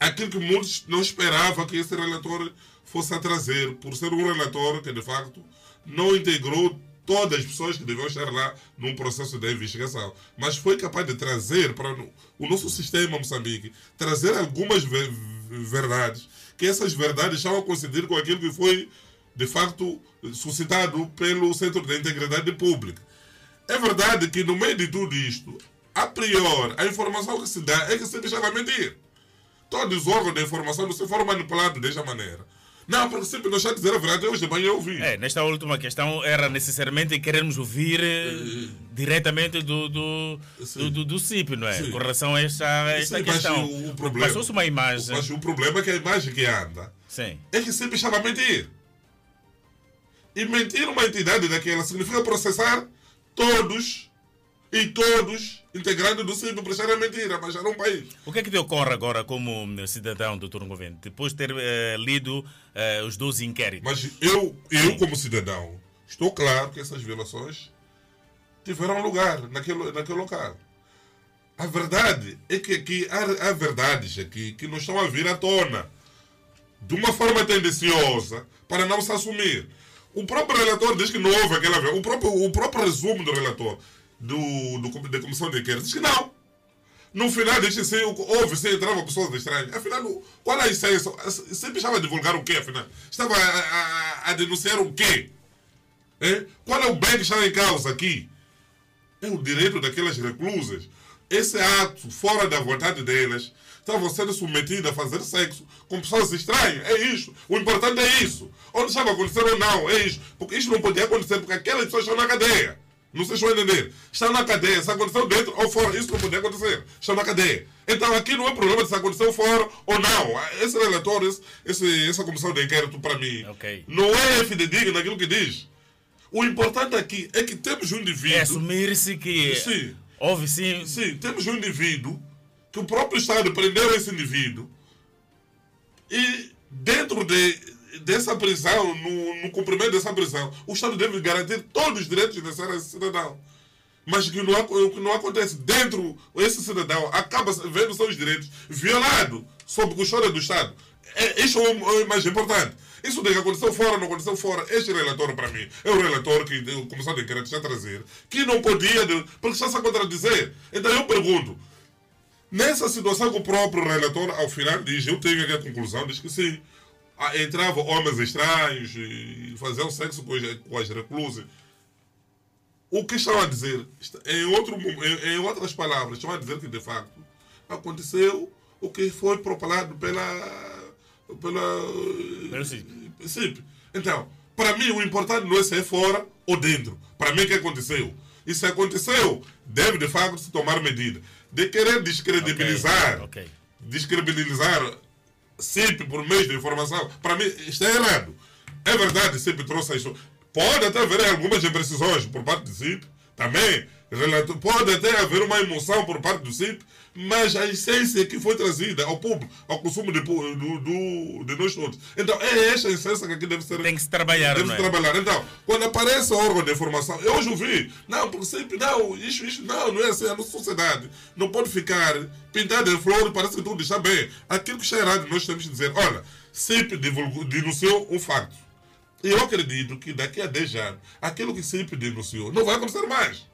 aquilo que muitos não esperavam que esse relatório fosse a trazer, por ser um relatório que, de facto, não integrou todas as pessoas que deviam estar lá num processo de investigação, mas foi capaz de trazer para o nosso sistema Moçambique, trazer algumas verdades, que essas verdades estavam a coincidir com aquilo que foi de facto suscitado pelo Centro de Integridade Pública. É verdade que no meio de tudo isto, a priori, a informação que se dá é que se deixava mentir. Todos os órgãos de informação não se foram manipulados desta maneira. Não, porque sempre nós já dizer a verdade, hoje de manhã eu ouvi. É, nesta última questão era necessariamente queremos ouvir eh, diretamente do, do, do, do, do CIP, não é? Sim. Com relação a esta, esta Sim, mas questão. Passou-se uma imagem. Mas o problema é que a imagem que anda Sim. é que sempre estava a mentir. E mentir uma entidade daquela significa processar todos e todos integrantes do CIP por a mentira, mas era um país. O que é que te ocorre agora como cidadão, doutor Governo, depois de ter eh, lido eh, os 12 inquéritos? Mas eu, eu como cidadão, estou claro que essas violações tiveram lugar naquele, naquele local. A verdade é que aqui há, há verdades aqui que não estão a vir à tona de uma forma tendenciosa para não se assumir. O próprio relator diz que não houve aquela vi- o próprio O próprio resumo do relator do, do, da comissão de inquérito diz que não. No final diz que sim, houve, sim, entravam pessoas estranhas. Afinal, qual é a essência? Sempre estava a divulgar o quê, afinal? Estava a, a- a denunciar o quê? É? Qual é o bem que está em causa aqui? É o direito daquelas reclusas. Esse ato, fora da vontade delas, estavam sendo submetidas a fazer sexo com pessoas estranhas. É isso. O importante é isso. Onde estava acontecendo ou não, é isso. Porque isso não podia acontecer, porque aquelas pessoas estão na cadeia. Não sei se a entender. Estão na cadeia. Se aconteceu dentro ou fora, isso não podia acontecer. Estão na cadeia. Então aqui não é problema de se aconteceu fora ou não. Esse relatório, esse, esse- essa comissão de inquérito, para mim, não é fidedigno naquilo que diz. O importante aqui é que temos um indivíduo. É assumir-se que Sim. houve sim. Sim, temos um indivíduo que o próprio Estado prendeu esse indivíduo e dentro de, dessa prisão, no, no cumprimento dessa prisão, o Estado deve garantir todos os direitos necessários a cidadão. Mas que não, o que não acontece dentro, esse cidadão acaba vendo seus direitos violados sob custódia do Estado. É, isso é o é o mais importante. Isso de que aconteceu fora, não aconteceu fora. Este relatório, para mim, é o relatório que a Comissão de Inquérito a trazer, que não podia, de- porque está-se a contradizer. Então eu pergunto, nessa situação que o próprio relator, ao final, diz, eu tenho aqui a conclusão, diz que sim, ah, entravam homens estranhos e faziam sexo com as, com as reclusas. O que estão a dizer, em, outro, em, em outras palavras, estão a dizer que de facto aconteceu o que foi propalado pela. pela. CIP. Então, para mim o importante não é se é fora ou dentro. Para mim o que aconteceu? E se aconteceu, deve de facto se tomar medida. De querer descredibilizar, descredibilizar CIP por meio de informação, para mim está errado. É verdade, CIP trouxe isso. Pode até haver algumas imprecisões por parte do CIP, também. Pode até haver uma emoção por parte do CIP, mas a essência que foi trazida ao público, ao consumo de, do, do- de nós todos. Então, é esta a essência que aqui deve ser. Tem que se trabalhar, Deve se é? trabalhar. Então, quando aparece o órgão de informação, eu hoje ouvi, não, porque sempre, não, isso, isso, não, não é assim, a nossa sociedade não pode ficar pintada de flor, parece que tudo está bem. Aquilo que está errado, nós temos que dizer, olha, sempre divulgou, denunciou um fato. E eu acredito que daqui a 10 anos, aquilo que sempre denunciou não vai acontecer mais.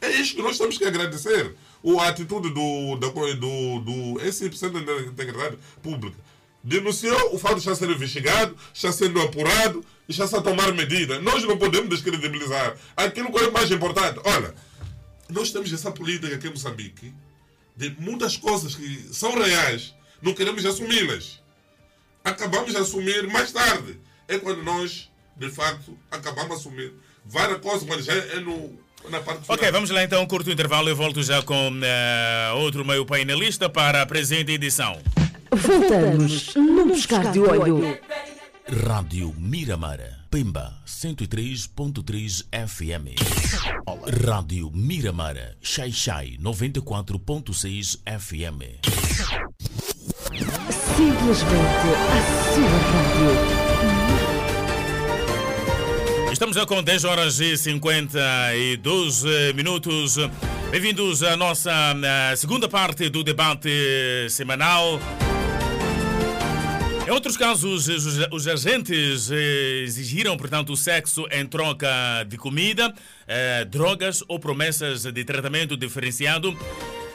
É isso que nós temos que agradecer. O, a atitude do, da, do, do Centro de Integridade Pública. Denunciou, o fato está sendo investigado, está sendo apurado, e está a tomar medida. Nós não podemos descredibilizar aquilo que é mais importante. Olha, nós temos essa política aqui em Moçambique de muitas coisas que são reais, não queremos assumi-las. Acabamos de assumir mais tarde. É quando nós, de facto, acabamos de assumir várias coisas, mas já é no, parte final. Ok, vamos lá então, curto intervalo. Eu volto já com eh, outro meio painelista para a presente edição. Voltamos num buscar de olho. Rádio Miramar, Pemba 103.3 FM. Rádio Miramar, Xai Xai 94.6 FM. Simplesmente a sua rádio. Estamos já com 10 horas e 52 minutos. Bem-vindos à nossa eh, segunda parte do debate semanal. Em outros casos, os, agentes eh, exigiram, portanto, o sexo em troca de comida, eh, drogas ou promessas de tratamento diferenciado.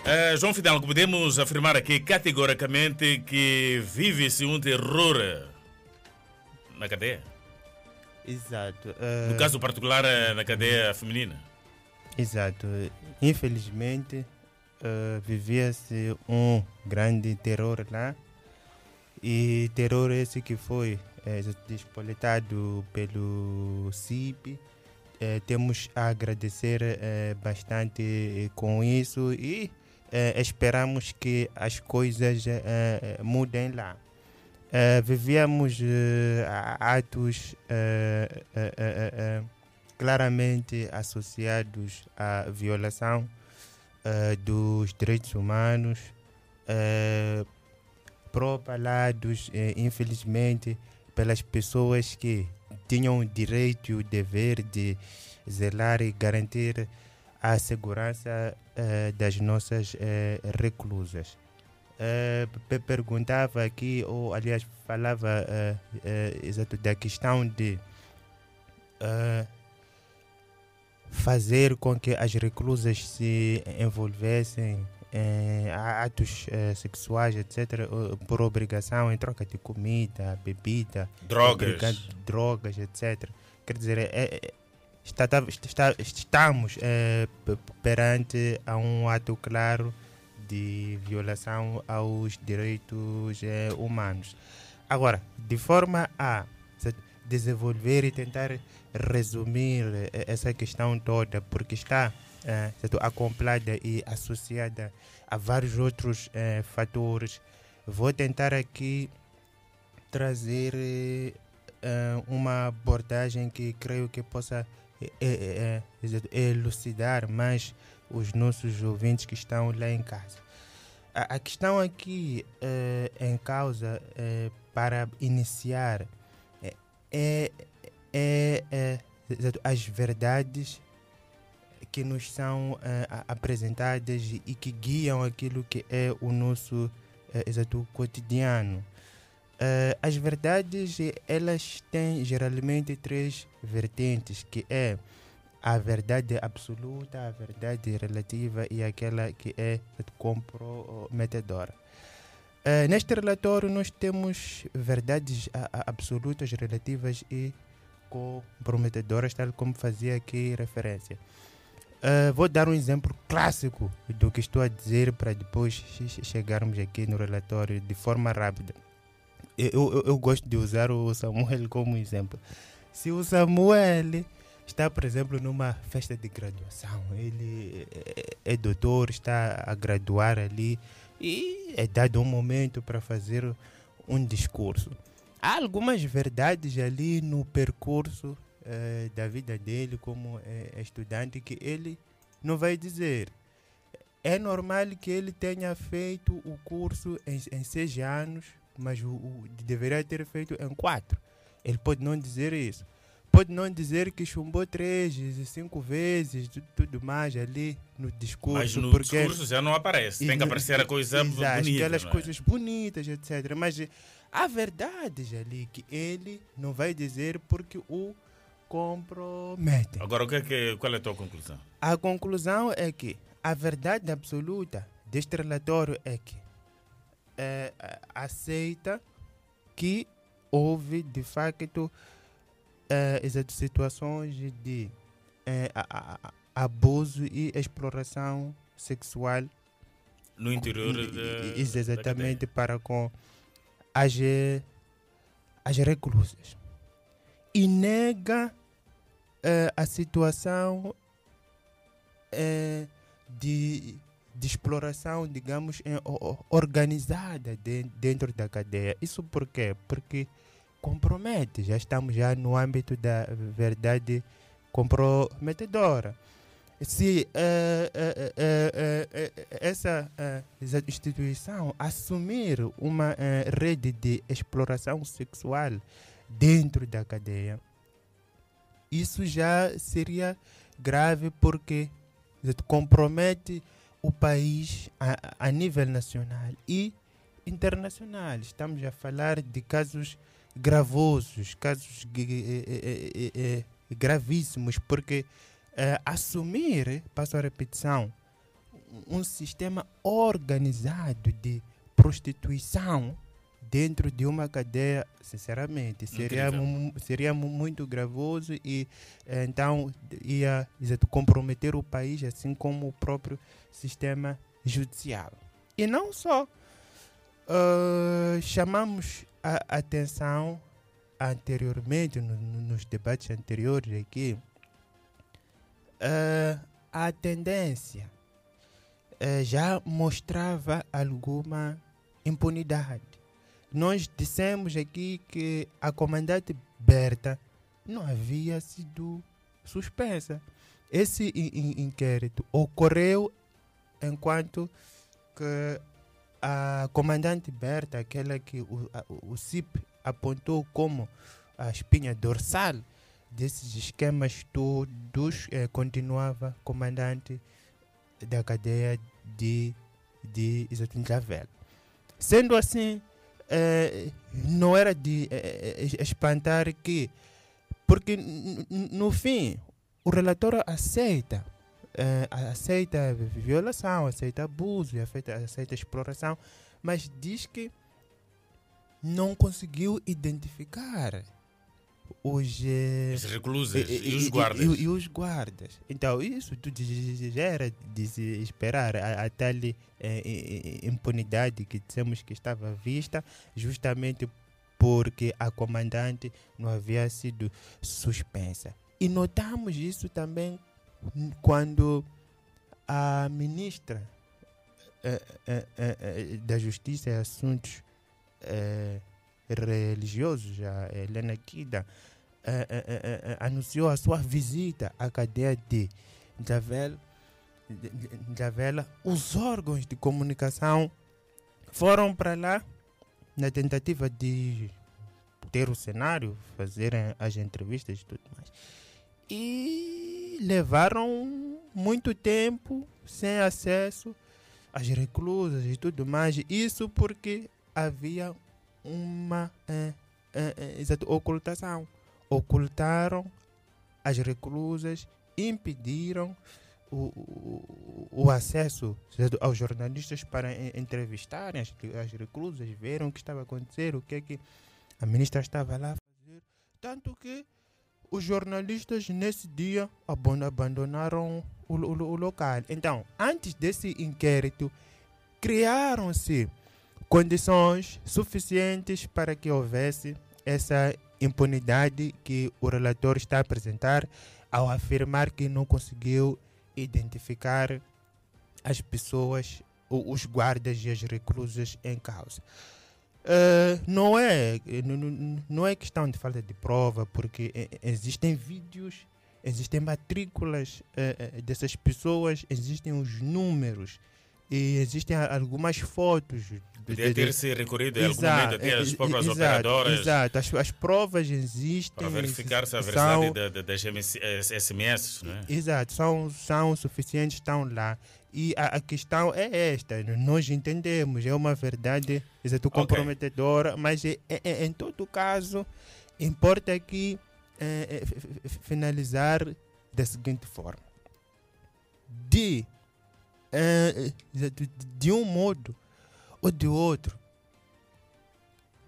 Eh, João Fidalgo, podemos afirmar aqui categoricamente que vive-se um terror na cadeia? Exato. No eh, caso particular, eh, na cadeia feminina. Exato. Infelizmente, uh, vivia-se um grande terror lá. E terror esse que foi é, despoletado pelo CIP. É, temos a agradecer é, bastante com isso e esperamos que as coisas mudem lá. Vivíamos atos claramente associados à violação dos direitos humanos, propalados, infelizmente, pelas pessoas que tinham o direito e o dever de zelar e garantir a segurança uh, das nossas uh, reclusas. Uh, perguntava aqui, ou aliás falava exato da questão de fazer com que as reclusas se envolvessem em atos sexuais, etc., por obrigação, em troca de comida, bebida, drogas, drogas etc. Quer dizer, é, é, está, está, estamos é, perante a um ato claro de violação aos direitos é, humanos. Agora, de forma a desenvolver e tentar resumir essa questão toda, porque está é, acoplada e associada a vários outros é, fatores, vou tentar aqui trazer uma abordagem que creio que possa elucidar mais os nossos ouvintes que estão lá em casa. A, a questão aqui em causa, para iniciar, é, é, é as verdades que nos são apresentadas e que guiam aquilo que é o nosso exato cotidiano. Uh, as verdades elas têm geralmente três vertentes, que é a verdade absoluta, a verdade relativa e aquela que é comprometedora. Uh, neste relatório nós temos verdades absolutas, relativas e comprometedoras, tal como fazia aqui referência. Uh, vou dar um exemplo clássico do que estou a dizer para depois chegarmos aqui no relatório de forma rápida. Eu, eu, eu, gosto de usar o Samuel como exemplo. Se o Samuel está, por exemplo, numa festa de graduação, ele é, é doutor, está a graduar ali e é dado um momento para fazer um discurso. Há algumas verdades ali no percurso eh, da vida dele como eh, estudante que ele não vai dizer. É normal que ele tenha feito o curso em, em seis anos, mas o, o, deveria ter feito em quatro. Ele pode não dizer isso. Pode não dizer que chumbou três, cinco vezes, tudo, mais ali no discurso. Mas no porque discurso já não aparece. Tem que aparecer a coisa exato, bonita. Aquelas é? coisas bonitas, etc. Mas há verdades ali que ele não vai dizer porque o comprometem. Agora, o que é que, qual é a tua conclusão? A conclusão é que a verdade absoluta deste relatório é que é, aceita que houve, de facto, é, essas situações de é, a, a, abuso e exploração sexual no interior de, exatamente para com as, as reclusas e nega uh, a situação uh, de, de exploração, digamos, organizada de, dentro da cadeia. Isso por quê? Porque compromete, já estamos já no âmbito da verdade comprometedora. Se uh, essa instituição assumir uma rede de exploração sexual dentro da cadeia. Isso já seria grave porque compromete o país a, a nível nacional e internacional. Estamos a falar de casos gravosos, casos gravíssimos, porque uh, assumir, passo a repetição, um sistema organizado de prostituição dentro de uma cadeia, sinceramente, seria, seria mu- muito gravoso e eh, então ia exato, comprometer o país, assim como o próprio sistema judicial. E não só. ah, chamamos a atenção anteriormente, no- no- nos debates anteriores aqui, ah, a tendência eh, já mostrava alguma impunidade. Nós dissemos aqui que a comandante Berta não havia sido suspensa. Esse in- in- inquérito ocorreu enquanto que a comandante Berta, aquela que o, a- o CIP apontou como a espinha dorsal desses esquemas todos, eh, continuava comandante da cadeia de, de Isotinho Vela. Sendo assim, eh, não era de eh, eh, espantar que, porque no fim, o relatório aceita, eh, aceita violação, aceita abuso, aceita, aceita exploração, mas diz que não conseguiu identificar os, eh, Os reclusos e- e os guardas. E, e os guardas. Então, isso tudo já- já era de se esperar a, a tal eh, impunidade que dissemos que estava vista, justamente porque a comandante não havia sido suspensa. E notamos isso também quando a ministra eh, eh, da Justiça e Assuntos Religiosos, a Helena Kida, anunciou a sua visita à cadeia de Njavela, Njavela. Os órgãos de comunicação foram para lá na tentativa de ter o cenário, fazerem as entrevistas e tudo mais. E levaram muito tempo sem acesso às reclusas e tudo mais. Isso porque havia uma eh, eh, exato, ocultação. Ocultaram as reclusas, impediram o, o, o acesso certo, aos jornalistas para en- entrevistarem as, as reclusas, verem o que estava a acontecer, o que é que a ministra estava lá a fazer. Tanto que os jornalistas nesse dia abandonaram o, o, o local. Então, antes desse inquérito, criaram-se condições suficientes para que houvesse essa impunidade que o relator está a apresentar ao afirmar que não conseguiu identificar as pessoas, os guardas e as reclusas em causa. Eh, não é não- não- é questão de falta de prova porque existem vídeos existem matrículas eh, dessas pessoas existem os números e existem algumas fotos de- de- ter-se recorrido em algum momento até às eh, próprias exato, operadoras. exato as, as provas existem Para verificar se a são- verdade da- da- das MS SMS, não é? Exato, são, são suficientes, estão lá. E a, a questão é esta, nós entendemos, é uma verdade exato, comprometedora, mas é, é- é- em todo caso, importa aqui é, é, finalizar da seguinte forma. De, é, exato, de um modo ou de outro,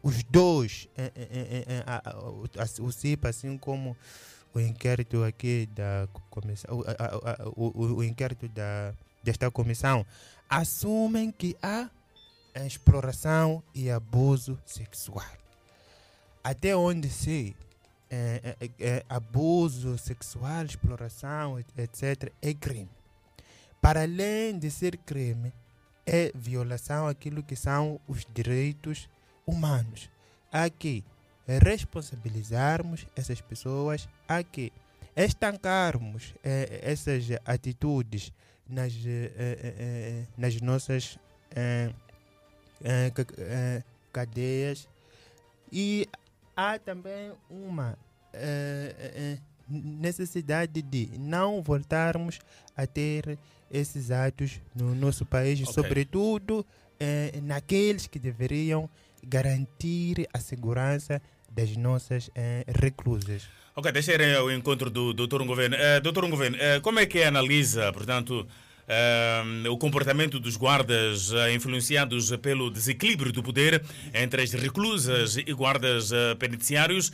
os dois, é, é, é, é, o- a- o CIP, assim como o inquérito aqui da comissão, o, a- o, o inquérito da, desta comissão, assumem que há exploração e abuso sexual. Até onde se é, é, é, abuso sexual, exploração, etc., é crime. Para além de ser crime, é violação àquilo que são os direitos humanos. Há que responsabilizarmos essas pessoas, há que estancarmos eh, essas atitudes nas, eh, eh, eh, nas nossas ca- cadeias e há também uma necessidade de não voltarmos a ter esses atos no nosso país, Ok. sobretudo eh, naqueles que deveriam garantir a segurança das nossas eh, reclusas. Ok, deixa eu ir ao encontro do Dr. Governo. Uh, Dr. Governo, como é que analisa, portanto, Uh, o comportamento dos guardas uh, influenciados pelo desequilíbrio do poder entre as reclusas e guardas uh, penitenciários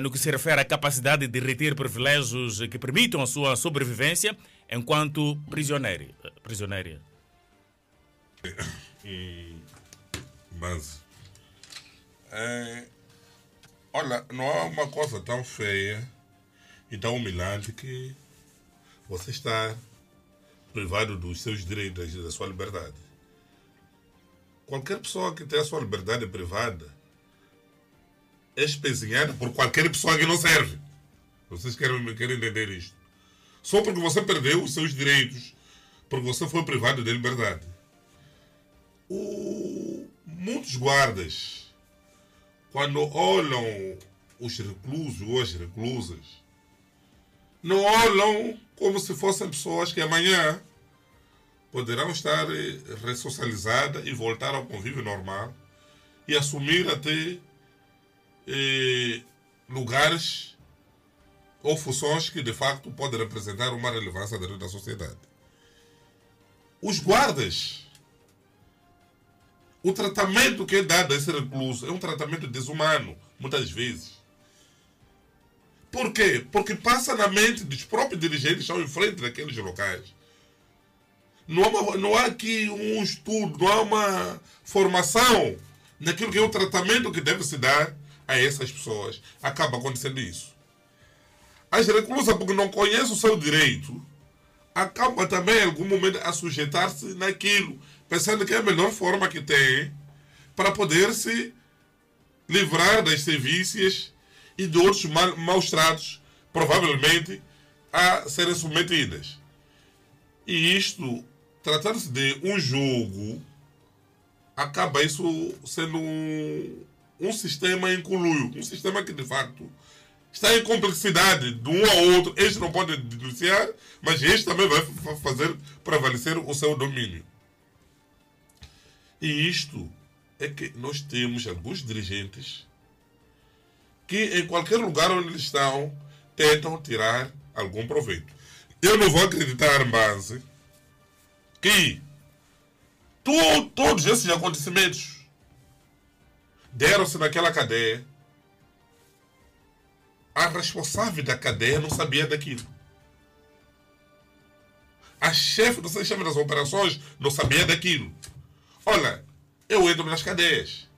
no que se refere à capacidade de reter privilégios que permitam a sua sobrevivência enquanto prisioneiro. prisioneira. *coughs* Mas, é, olha, não há uma coisa tão feia e tão humilhante que você está privado dos seus direitos, da sua liberdade. Qualquer pessoa que tem a sua liberdade privada é espezinhada por qualquer pessoa que não serve. Vocês querem, querem entender isto? Só porque você perdeu os seus direitos, porque você foi privado da liberdade. O, muitos guardas, quando olham os reclusos ou as reclusas, não olham como se fossem pessoas que amanhã poderão estar eh, ressocializadas e voltar ao convívio normal e assumir até eh, lugares ou funções que de facto podem representar uma relevância dentro da sociedade. Os guardas, o tratamento que é dado a esse recluso é um tratamento desumano, muitas vezes. Por quê? Porque passa na mente dos próprios dirigentes que estão em frente daqueles locais. Não há, uma, não há aqui um estudo, não há uma formação naquilo que é o tratamento que deve se dar a essas pessoas. Acaba acontecendo isso. As reclusas, porque não conhecem o seu direito, acabam também em algum momento a sujeitar-se naquilo, pensando que é a melhor forma que tem para poder se livrar das servícias e de outros maus tratos, provavelmente, a serem submetidas. E isto, tratando-se de um jogo, acaba isso sendo um, um sistema incluído, um sistema que de facto está em complexidade de um ao outro. Este não pode denunciar, mas este também vai fazer prevalecer o seu domínio. E isto é que nós temos alguns dirigentes que em qualquer lugar onde eles estão tentam tirar algum proveito. Eu não vou acreditar, mas que tu, todos esses acontecimentos deram-se naquela cadeia. A responsável da cadeia não sabia daquilo. A chefe do sistema das operações não sabia daquilo. Olha, eu entro nas cadeias.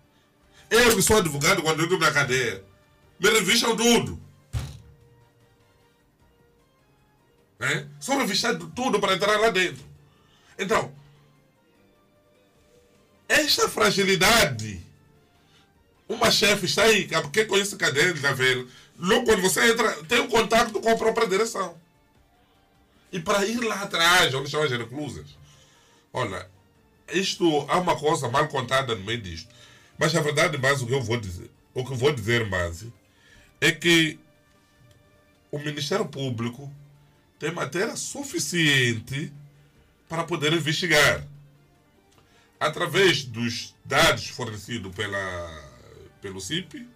Eu que sou advogado quando entro na cadeia me revistam tudo. É? São revistados tudo para entrar lá dentro. Então, esta fragilidade, uma chefe está aí, porque conhece cadeia de ver. Logo quando você entra, tem um contato com a própria direção. E para ir lá atrás, onde estão as reclusas, olha, isto há uma coisa mal contada no meio disto. Mas a verdade, mais o que eu vou dizer, o que vou dizer mais é que o Ministério Público tem matéria suficiente para poder investigar. Através dos dados fornecidos pela, pelo CIP,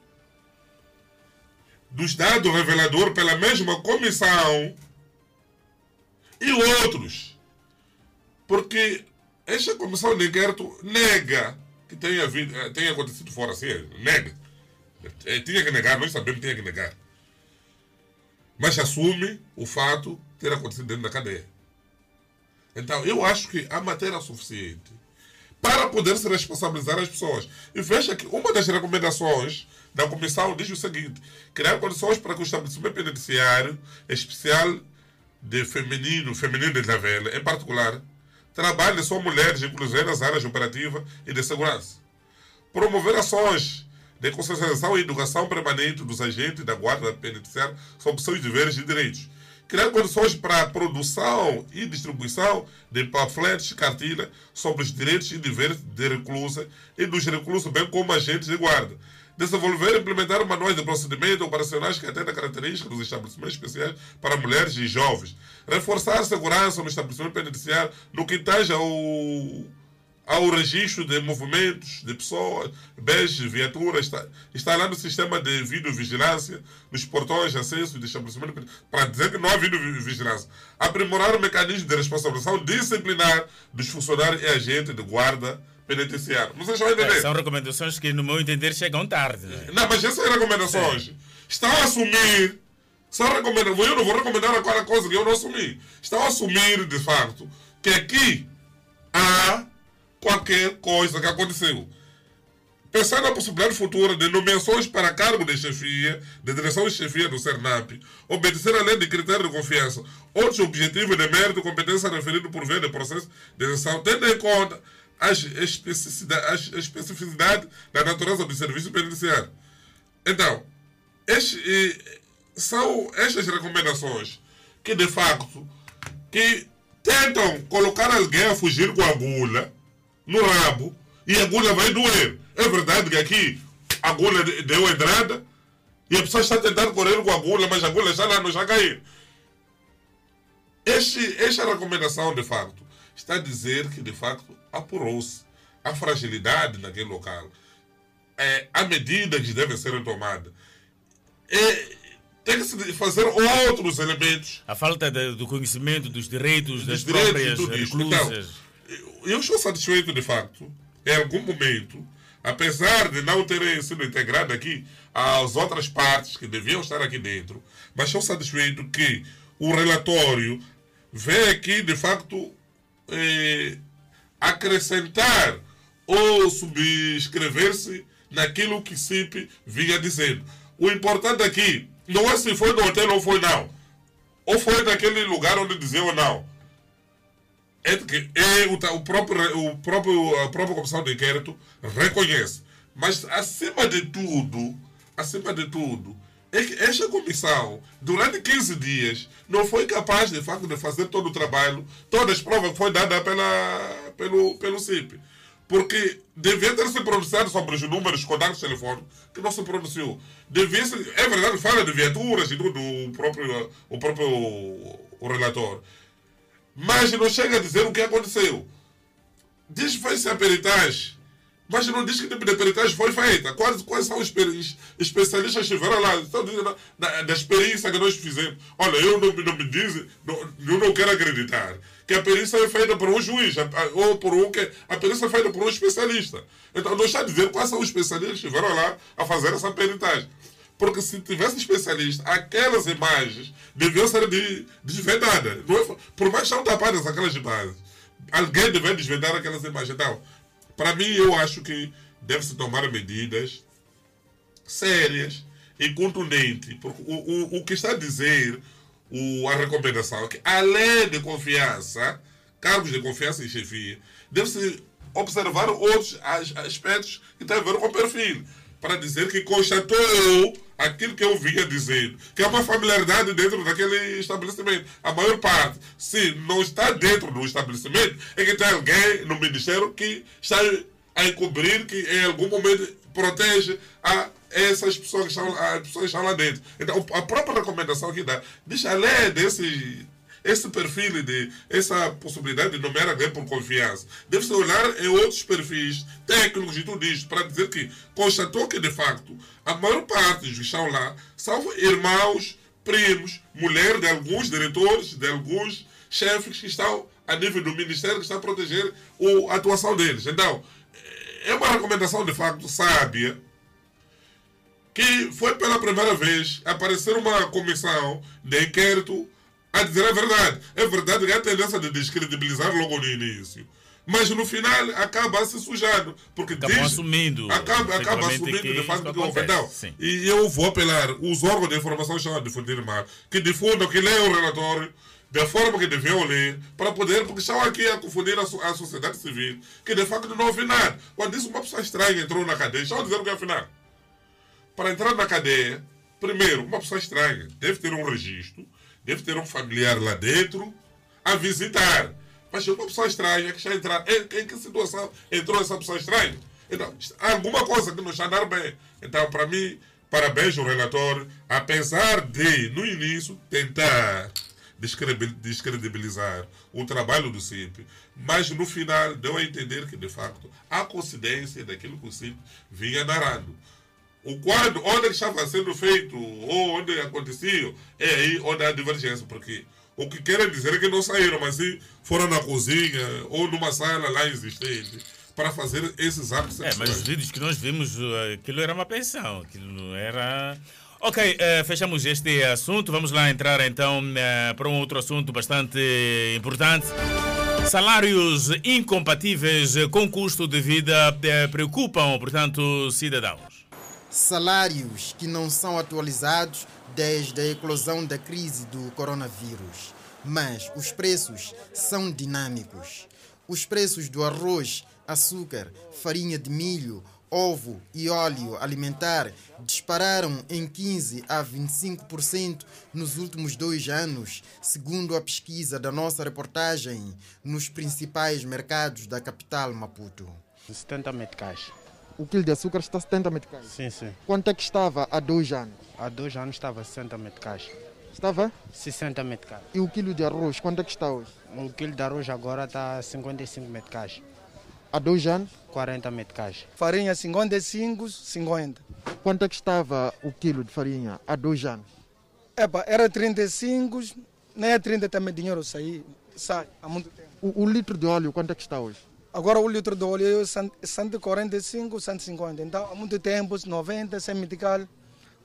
dos dados reveladores pela mesma comissão e outros. Porque esta comissão de inquérito nega que tenha, tenha acontecido fora assim, nega. É, tinha que negar, nós sabemos que tinha que negar. Mas assume o fato de ter acontecido dentro da cadeia. Então, eu acho que há matéria suficiente para poder se responsabilizar as pessoas. E veja que uma das recomendações da comissão diz o seguinte: criar condições para que o estabelecimento penitenciário especial de feminino, feminino de Vela, em particular, trabalhe só mulheres inclusões nas áreas operativas e de segurança. Promover ações de consciencialização e educação permanente dos agentes da Guarda Penitenciária sobre seus deveres e direitos. Criar condições para a produção e distribuição de panfletos e cartilhas sobre os direitos e deveres de reclusa e dos reclusos, bem como agentes de guarda. Desenvolver e implementar manuais de procedimento operacionais que atendam a características dos estabelecimentos especiais para mulheres e jovens. Reforçar a segurança no estabelecimento penitenciário no que tange ao há o registro de movimentos de pessoas, bens, viaturas, está, está lá no sistema de videovigilância, nos portões de acesso de estabelecimento, para dizer que não há videovigilância. Aprimorar o mecanismo de responsabilização disciplinar dos funcionários e agentes de guarda penitenciário. Vocês vão entender? É, são recomendações que, no meu entender, chegam tarde. Não, mas essas recomendações Sim. estão a assumir. Só recomendam, eu não vou recomendar aquela coisa que eu não assumi. Estão a assumir, de facto, que aqui há qualquer coisa que aconteceu. Pensar na possibilidade futura de nomeações para cargo de chefia, de direção de chefia do CERNAP, obedecer a lei de critério de confiança, outros objetivos de mérito e competência referidos por via processo de decisão, tendo em conta as especificidades, especificidade da natureza do serviço penitenciário. Então, este, são estas recomendações que, de facto, que tentam colocar alguém a fugir com a agulha no rabo e a agulha vai doer. É verdade que aqui a agulha deu entrada e a pessoa está tentando correr com a agulha, mas a agulha já lá não cair. Este, esta recomendação, de facto, está a dizer que, de facto, apurou-se a fragilidade naquele local. É, a medida que deve ser tomada. É, tem que se fazer outros elementos. A falta de, do conhecimento dos direitos dos das direitos próprias reclusas. Então, eu estou satisfeito, de facto, em algum momento, apesar de não terem sido integrados aqui às outras partes que deviam estar aqui dentro, mas estou satisfeito que o relatório vê aqui, de facto, eh, acrescentar ou subscrever-se naquilo que CIP vinha dizendo. O importante aqui não é se foi no hotel ou foi não. Ou foi naquele lugar onde dizia ou não. É que é o, o, próprio, o próprio, a própria comissão de inquérito reconhece. Mas, acima de tudo, acima de tudo, é que esta comissão, durante 15 dias, não foi capaz, de facto, de fazer todo o trabalho, todas as provas que foi dada pela, pelo, pelo CIP. Porque devia ter se pronunciado sobre os números, contactos telefônicos, que não se pronunciou. Devia se, é verdade, fala de viaturas e tudo, o próprio, o próprio o relator. Mas não chega a dizer o que aconteceu. Diz que foi-se a peritagem mas não diz que tipo de peritagem foi feita. Quais, quais são os especialistas que estiveram lá? Estão dizendo da, da, experiência que nós fizemos. Olha, eu não, não me diz, não, eu não quero acreditar que a perícia é feita por um juiz, ou por um que a perícia é feita por um especialista. Então não está dizer quais são os especialistas que estiveram lá a fazer essa peritagem. Porque se tivesse especialista, aquelas imagens deviam ser de, desvendadas. É, por mais são tapadas aquelas imagens, alguém deve desvendar aquelas imagens. Então, para mim, eu acho que deve-se tomar medidas sérias e contundentes. Porque o, o, o que está a dizer o, a recomendação é que, além de confiança, cargos de confiança e chefia, deve-se observar outros aspectos que têm a ver com o perfil. Para dizer que constatou aquilo que eu vinha dizendo, que é uma familiaridade dentro daquele estabelecimento. A maior parte, se não está dentro do estabelecimento, é que tem alguém no Ministério que está a encobrir, que em algum momento protege a essas pessoas que estão, as pessoas que estão lá dentro. Então, a própria recomendação que dá, deixa além desse esse perfil de essa possibilidade de nomear alguém por confiança deve-se olhar em outros perfis técnicos e tudo isto para dizer que constatou que de facto a maior parte dos que estão lá são irmãos, primos, mulher de alguns diretores, de alguns chefes que estão a nível do ministério que está a proteger a atuação deles. Então, é uma recomendação de facto sábia que foi pela primeira vez aparecer uma comissão de inquérito a dizer a verdade. É verdade que há a tendência de descredibilizar logo no início. Mas no final acaba se sujando. Porque acaba diz, assumindo. Acaba, acaba assumindo de fato que houve. Então, e eu vou apelar, os órgãos de informação estão a difundir mal, que difundam, que leiam o relatório da forma que deviam ler, para poder, porque estão aqui a confundir a, a, sociedade civil, que de facto não ouve nada. Quando disse uma pessoa estranha entrou na cadeia, estão a dizer o que é afinal. Para entrar na cadeia, primeiro, uma pessoa estranha deve ter um registro, deve ter um familiar lá dentro a visitar. Mas uma pessoa estranha que está entrando. Em, em que situação entrou essa pessoa estranha? Então, há alguma coisa que não está andando bem. Então, para mim, parabéns ao relator, apesar de, no início, tentar descredibilizar o trabalho do CIP, mas no final deu a entender que, de facto, há coincidência daquilo que o CIP vinha narrando. O quadro onde estava sendo feito ou onde acontecia é aí onde há divergência, porque o que querem dizer é que não saíram, mas sim foram na cozinha ou numa sala lá existente para fazer esses atos É, mas sexuais. os vídeos que nós vimos, uh, aquilo era uma pensão, aquilo não era. Ok, eh, fechamos este assunto. Vamos lá entrar então eh, para um outro assunto bastante importante. Salários incompatíveis com custo de vida eh, preocupam, portanto, cidadãos. Salários que não são atualizados desde a eclosão da crise do coronavírus. Mas os preços são dinâmicos. Os preços do arroz, açúcar, farinha de milho, ovo e óleo alimentar dispararam em 15 a 25% nos últimos dois anos, segundo a pesquisa da nossa reportagem nos principais mercados da capital Maputo. 70 meticais. O quilo de açúcar está 70 meticais. Sim, sim. Quanto é que estava há dois anos? Há dois anos estava 60 meticais. Estava? 60 meticais. E o quilo de arroz, quanto é que está hoje? O quilo de arroz agora está 55 meticais. Há dois anos? 40 meticais. Farinha 55, 50. Quanto é que estava o quilo de farinha há dois anos? Epa, era 35, nem é 30 também dinheiro sair, sai há muito tempo. O, o litro de óleo, quanto é que está hoje? Agora o litro de óleo é 145, 150. Então há muito tempo, 90, 100 metical,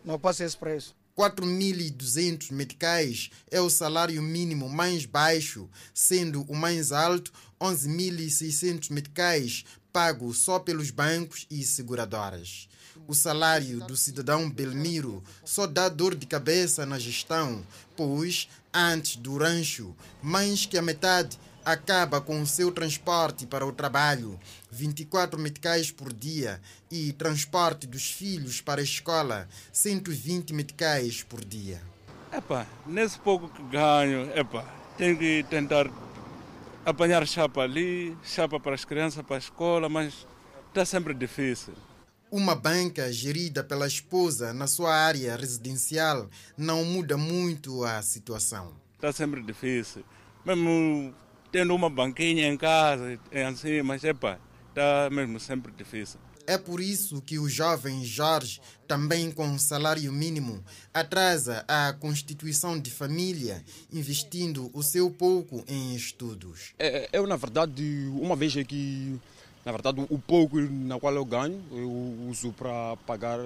não passa esse preço. 4.200 meticais é o salário mínimo mais baixo, sendo o mais alto 11.600 meticais pago só pelos bancos e seguradoras. O salário do cidadão Belmiro só dá dor de cabeça na gestão, pois, antes do rancho, mais que a metade acaba com o seu transporte para o trabalho, 24 meticais por dia, e transporte dos filhos para a escola, 120 meticais por dia. Epa, nesse pouco que ganho, epa, tenho que tentar apanhar chapa ali, chapa para as crianças, para a escola, mas está sempre difícil. Uma banca gerida pela esposa na sua área residencial não muda muito a situação. Está sempre difícil. Mesmo tendo uma banquinha em casa, é assim, mas epa, está mesmo sempre difícil. É por isso que o jovem Jorge, também com salário mínimo, atrasa a constituição de família, investindo o seu pouco em estudos. É, eu, na verdade, uma vez é que, na verdade, o pouco na qual eu ganho, eu uso para pagar,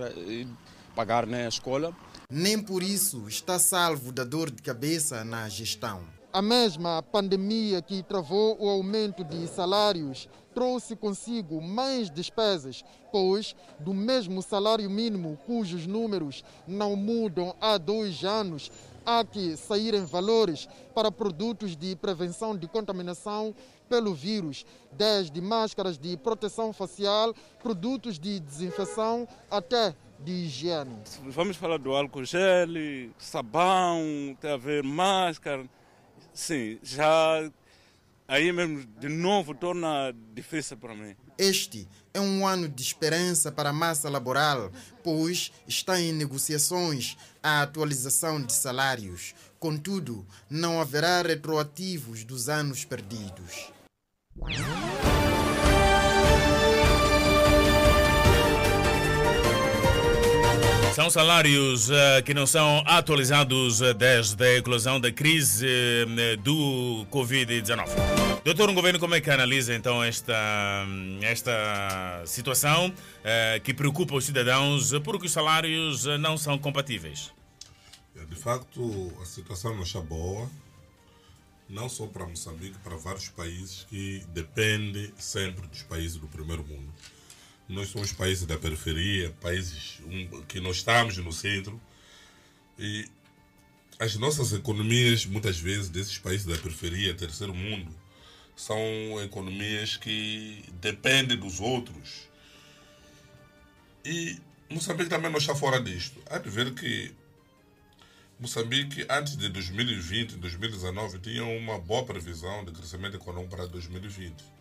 pagar né, a escola. Nem por isso está salvo da dor de cabeça na gestão. A mesma pandemia que travou o aumento de salários trouxe consigo mais despesas, pois do mesmo salário mínimo, cujos números não mudam há dois anos, há que saírem valores para produtos de prevenção de contaminação pelo vírus, desde máscaras de proteção facial, produtos de desinfecção até de higiene. Vamos falar do álcool gel, sabão, tem a ver máscara. Sim, já aí mesmo de novo torna difícil para mim. Este é um ano de esperança para a massa laboral, pois está em negociações a atualização de salários. Contudo, não haverá retroativos dos anos perdidos. São salários uh, que não são atualizados uh, desde a eclosão da crise uh, do Covid-19. Doutor, um governo como é que analisa então esta, esta situação que preocupa os cidadãos porque os salários não são compatíveis? De facto, a situação não está boa, não só para Moçambique, para vários países que dependem sempre dos países do primeiro mundo. Nós somos países da periferia, países que nós estamos no centro. E as nossas economias, muitas vezes, desses países da periferia, terceiro mundo, são economias que dependem dos outros. E Moçambique também não está fora disto. Há de ver que Moçambique, antes de 2020, 2019, tinha uma boa previsão de crescimento econômico para 2020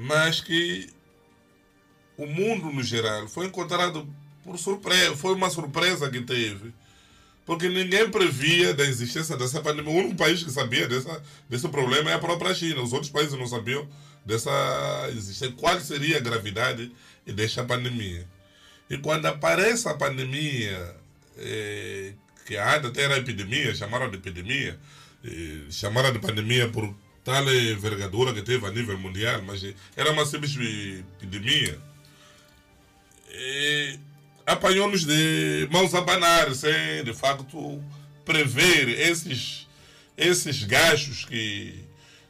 mas que o mundo no geral foi encontrado por surpresa, foi uma surpresa que teve, Porque ninguém previa da existência dessa pandemia. O único país que sabia dessa, desse problema é a própria China. Os outros países não sabiam dessa existência. Qual seria a gravidade desta pandemia? E quando aparece a pandemia, eh, que antes até era epidemia, chamaram de epidemia, eh, chamaram de pandemia por tal envergadura que teve a nível mundial, mas era uma simples epidemia. E apanhou-nos de mãos a abanar, sem de facto prever esses, esses gastos que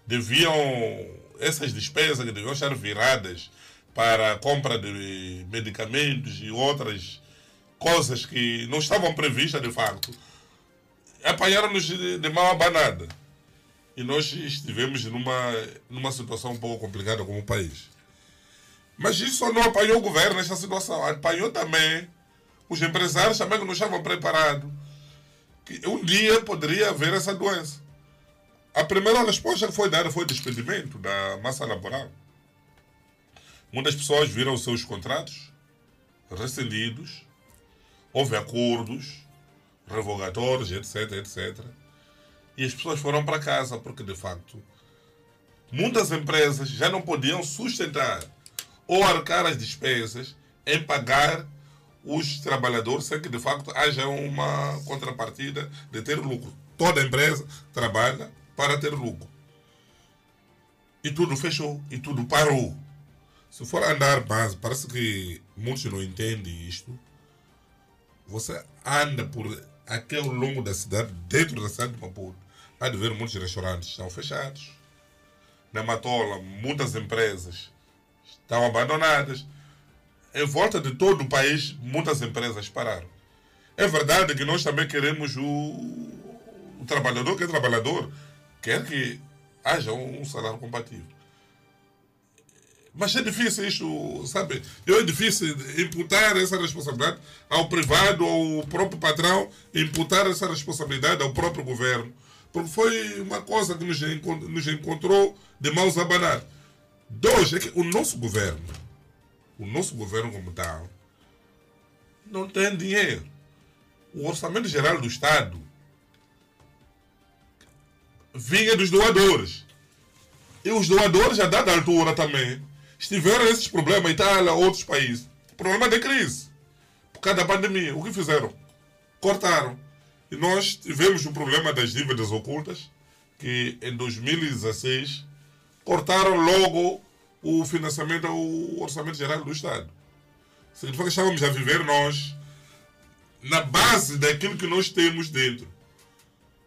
deviam, essas despesas que deviam estar viradas para a compra de medicamentos e outras coisas que não estavam previstas de facto. Apanharam-nos de, de mão abanada. E nós estivemos numa, numa situação um pouco complicada como país. Mas isso não apanhou o governo nesta situação. Apanhou também os empresários também que não estavam preparados. Que um dia poderia haver essa doença. A primeira resposta que foi dada foi o despedimento da massa laboral. Muitas pessoas viram os seus contratos rescindidos, houve acordos revogatórios, etc, etc. E as pessoas foram para casa porque, de facto, muitas empresas já não podiam sustentar ou arcar as despesas em pagar os trabalhadores sem que, de facto, haja uma contrapartida de ter lucro. Toda empresa trabalha para ter lucro. E tudo fechou, e tudo parou. Se for andar base, parece que muitos não entendem isto. Você anda por aquele longo da cidade, dentro da cidade de Maputo, há de ver muitos restaurantes estão fechados. Na Matola, muitas empresas estão abandonadas. Em volta de todo o país, muitas empresas pararam. É verdade que nós também queremos o, o trabalhador que é trabalhador, quer que haja um salário compatível. Mas é difícil isto, sabe? É difícil imputar essa responsabilidade ao privado, ao próprio patrão, imputar essa responsabilidade ao próprio governo. Porque foi uma coisa que nos, nos encontrou de mãos a abanar. Dois, é que o nosso governo, o nosso governo como tal, não tem dinheiro. O orçamento geral do Estado vinha dos doadores. E os doadores, a dada altura também, estiveram esses problemas, Itália, outros países. Problema de crise. Por causa da pandemia. O que fizeram? Cortaram. E nós tivemos o problema das dívidas ocultas, que em 2016 cortaram logo o financiamento ao Orçamento Geral do Estado. Significa que estávamos a viver nós na base daquilo que nós temos dentro.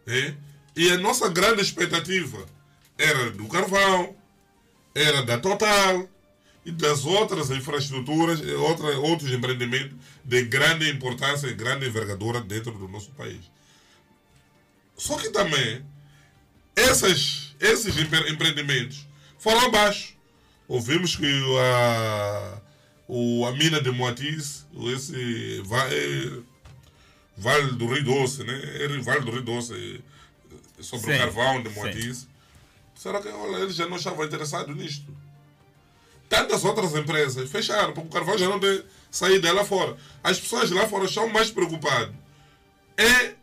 É? E a nossa grande expectativa era do carvão, era da Total, e das outras infraestruturas, outra, outros empreendimentos de grande importância e grande envergadura dentro do nosso país. Só que também, essas, esses empreendimentos foram abaixo. Ouvimos que a, o, a mina de Moatiz, esse vale, vale do Rio Doce, né? Era Vale do Rio Doce, sobre sim, o carvão de Moatiz. Será que olha, eles já não estavam interessados nisto? tantas outras empresas fecharam, porque o carvão já não tem saída lá fora. As pessoas lá fora estão mais preocupadas em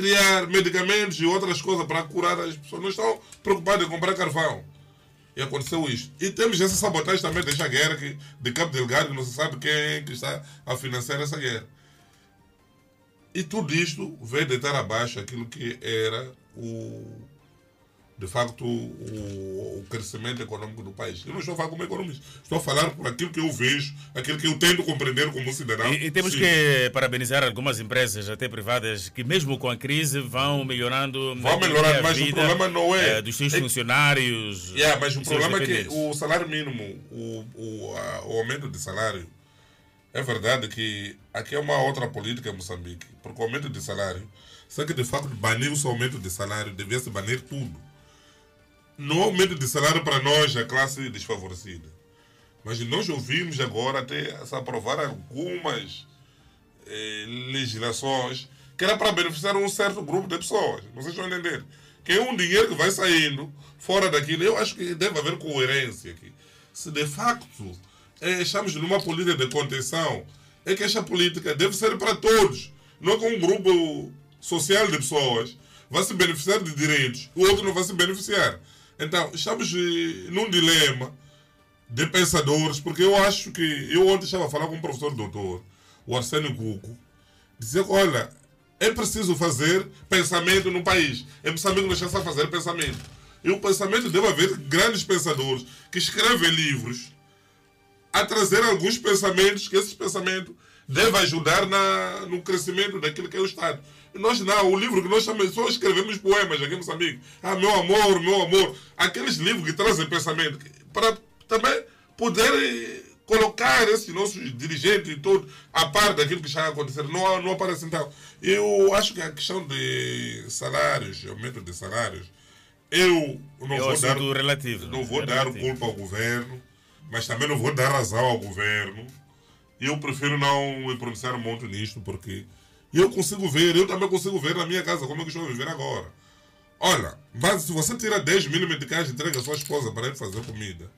criar medicamentos e outras coisas para curar as pessoas. Não estão preocupadas em comprar carvão. E aconteceu isto. E temos essa sabotagem também desta guerra que, de Campo Delgado, que não se sabe quem é que está a financiar essa guerra. E tudo isto veio deitar abaixo aquilo que era o de facto, o, o, crescimento econômico do país. Eu não estou a falar como economista, estou a falar por aquilo que eu vejo, aquilo que eu tento compreender como cidadão. E, e temos Sim. que parabenizar algumas empresas, até privadas, que mesmo com a crise vão melhorando. Vão melhorando, mas o problema não é. é dos seus é, funcionários. Yeah, mas o problema é que o salário mínimo, o, o, a, o aumento de salário, é verdade que aqui é uma outra política em Moçambique, porque o aumento de salário, só que de facto banir o aumento de salário, devia se banir tudo no aumento de salário para nós, a classe desfavorecida. Mas nós ouvimos agora até se aprovar algumas eh, legislações que era para beneficiar um certo grupo de pessoas. Vocês estão entendendo? Que é um dinheiro que vai saindo fora daquilo. Eu acho que deve haver coerência aqui. Se de facto eh, estamos numa política de contenção, é que esta política deve ser para todos. Não que um grupo social de pessoas vai se beneficiar de direitos, o outro não vai se beneficiar. Então, estamos num dilema de pensadores, porque eu acho que. Eu ontem estava a falar com um professor doutor, o Arsênio Cuco, que, olha, é preciso fazer pensamento no país. É preciso deixar a fazer pensamento. E o pensamento deve haver grandes pensadores que escrevem livros a trazer alguns pensamentos, que esses pensamentos devem ajudar na, no crescimento daquilo que é o Estado. Nós não, o livro que nós chamamos, só escrevemos poemas aqui em Moçambique. Ah, meu amor, meu amor. Aqueles livros que trazem pensamento, para também poder colocar esses nossos dirigentes e tudo a par daquilo que está acontecendo. Não, não aparece então. Eu acho que a questão de salários, aumento de salários, eu não É um vou dar, relativo. não vou É dar relativo. culpa ao governo, mas também não vou dar razão ao governo. Eu prefiro não me pronunciar muito nisto, porque eu consigo ver, eu também consigo ver na minha casa como é que estou a viver agora. Olha, mas se você tira 10 mil meticais e entrega a sua esposa para ele fazer comida,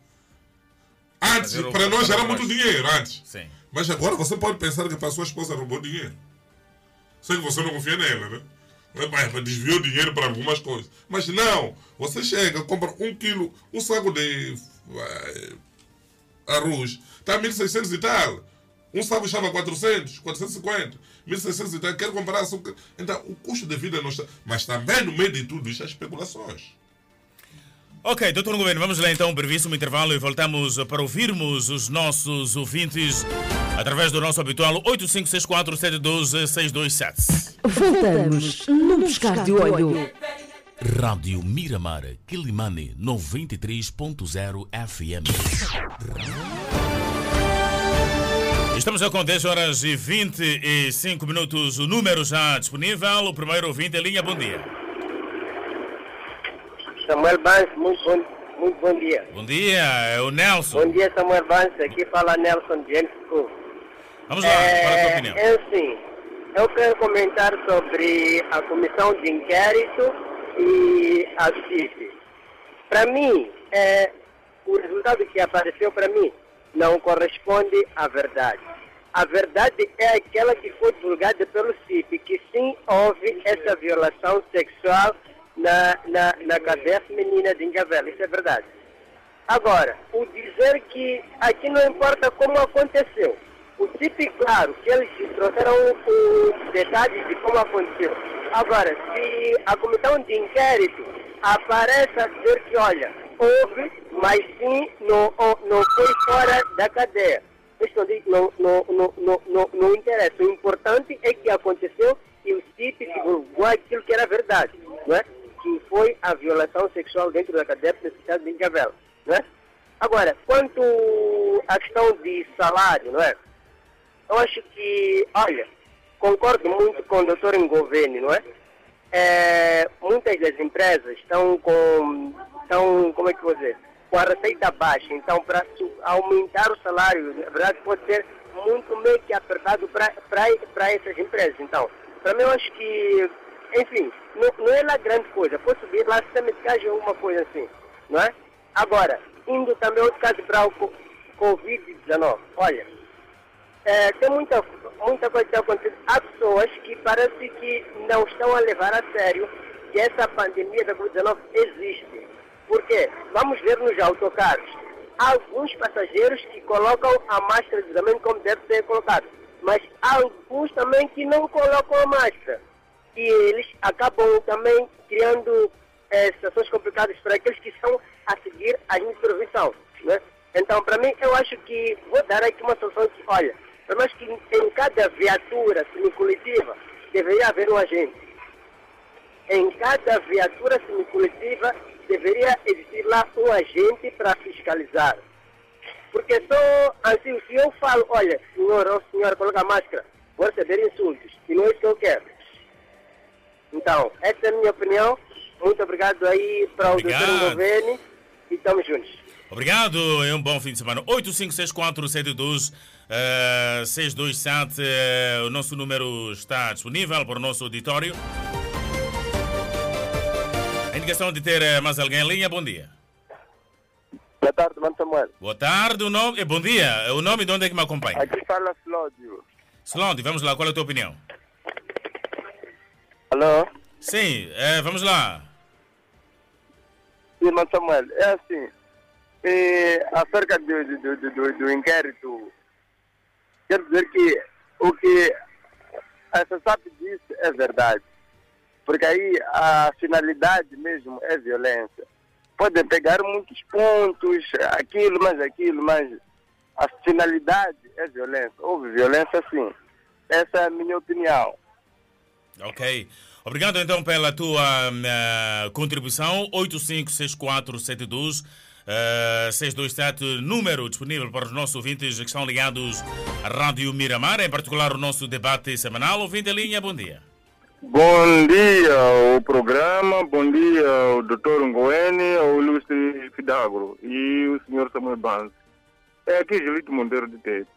antes, Fazer para nós era muito dinheiro, antes. Sim. Mas agora você pode pensar que para a sua esposa roubou dinheiro. Sei que você não confia nela, né? Mas, desviou dinheiro para algumas coisas. Mas não, você chega, compra um quilo, um saco de eh, arroz, está 1.600 e tal. Um saco estava 400, 450, 1.600 e tal. Quero comprar açúcar. Então, o custo de vida não está. Mas também no meio de tudo isso, há especulações. Ok, doutor Governo, vamos lá então, brevíssimo intervalo e voltamos para ouvirmos os nossos ouvintes através do nosso habitual 8564-712-627. Voltamos no Buscar de Olho. Rádio Miramar, Quilimane 93.0 FM. Estamos já com 10 horas e 25 minutos. O número já disponível. O primeiro ouvinte em linha, bom dia. Samuel Vance, muito bom, muito bom dia. Bom dia, é o Nelson. Bom dia, Samuel Vance. Aqui fala Nelson James Cook. Vamos lá, fala a tua opinião. É assim, eu quero comentar sobre a comissão de inquérito e a CIP. Para mim, é, o resultado que apareceu para mim não corresponde à verdade. A verdade é aquela que foi divulgada pelo CIP, que sim houve essa violação sexual na, na, na cadeia feminina de Ingavela. Isso é verdade. Agora, o dizer que aqui não importa como aconteceu. O CIP, claro, que eles trouxeram os detalhes de como aconteceu. Agora, se a comissão de inquérito aparece a dizer que, olha, houve, mas sim não, não foi fora da cadeia. Não, diz- não, não, não, não, não, não interessa. O importante é que aconteceu e o CIP divulgou aquilo que era verdade, não é? que foi a violação sexual dentro da cadeia penitenciária de Incavela. Não é? Agora, quanto à questão de salário, não é? Eu acho que, olha, concordo muito com o doutor Ngoveni, não é? É, muitas das empresas estão com, estão, como é que vou dizer, com a receita baixa. Então, para aumentar o salário, na verdade, pode ser muito meio que apertado para essas empresas. Então, para mim, eu acho que, enfim, não, não é lá grande coisa. Pode subir lá sistema de caixa ou alguma coisa assim, não é? Agora, indo também outro caso para o co- Covid-19. Olha, é, tem muita, muita coisa que acontece. Há pessoas que parece que não estão a levar a sério que essa pandemia da Covid-19 existe. Por quê? Vamos ver nos autocarros. Há alguns passageiros que colocam a máscara de isolamento como deve ser colocado. Mas há alguns também que não colocam a máscara. E eles acabam também criando eh, situações complicadas para aqueles que estão a seguir a intervenção. Né? Então, para mim, eu acho que vou dar aqui uma solução que, olha, menos que em cada viatura semicoletiva deveria haver um agente. Em cada viatura semicoletiva deveria existir lá um agente para fiscalizar. Porque só assim, se eu falo, olha, senhor ou senhora, coloca a máscara, vou receber insultos. E não é isso que eu quero. Então, essa é a minha opinião. Muito obrigado aí para o Obrigado. doutor Govene e estamos juntos. Obrigado e um bom fim de semana. 8564-72 eh, 627. eh, o nosso número está disponível para o nosso auditório. A indicação de ter eh, mais alguém em linha, bom dia. Boa tarde, Mano Samuel. Boa tarde, o nome, eh, bom dia. O nome de onde é que me acompanha? Aqui fala Flódio. Slonde, vamos lá, qual é a tua opinião? Alô? Sim, eh, vamos lá. Sim, mas Samuel, é assim. E, acerca do, do, do, do, do inquérito, quero dizer que o que a SAP disse é verdade. Porque aí a finalidade mesmo é violência. Podem pegar muitos pontos, aquilo, mais aquilo, mas a finalidade é violência. Houve violência sim. Essa é a minha opinião. Ok. Obrigado então pela tua eh, contribuição. 856472 uh, 627, número disponível para os nossos ouvintes que estão ligados à Rádio Miramar, em particular o nosso debate semanal. Ouvinte em linha, bom dia. Bom dia ao programa, bom dia ao Dr. Ngoene, ao ilustre Fidagro e o Sr. Samuel Banz. É aqui Gelito Monteiro de Tete.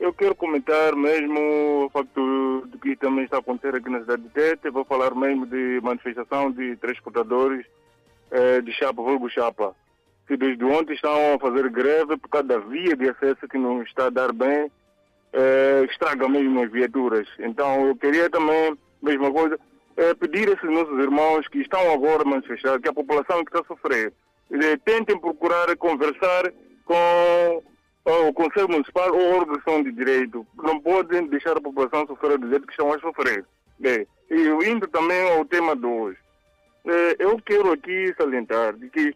Eu quero comentar mesmo o facto de que também está a acontecer aqui na cidade de Tete. Vou falar mesmo de manifestação de transportadores eh, de chapa, vulgo chapa, que desde ontem estão a fazer greve por causa da via de acesso que não está a dar bem, eh, estraga mesmo as viaturas. Então eu queria também, mesma coisa, eh, pedir a esses nossos irmãos que estão agora a manifestar, que a população que está a sofrer, eh, tentem procurar conversar com o Conselho Municipal ou a organização de direito. Não podem deixar a população sofrer do jeito que estão a sofrer. Bem, e indo também ao tema de hoje, eu quero aqui salientar de que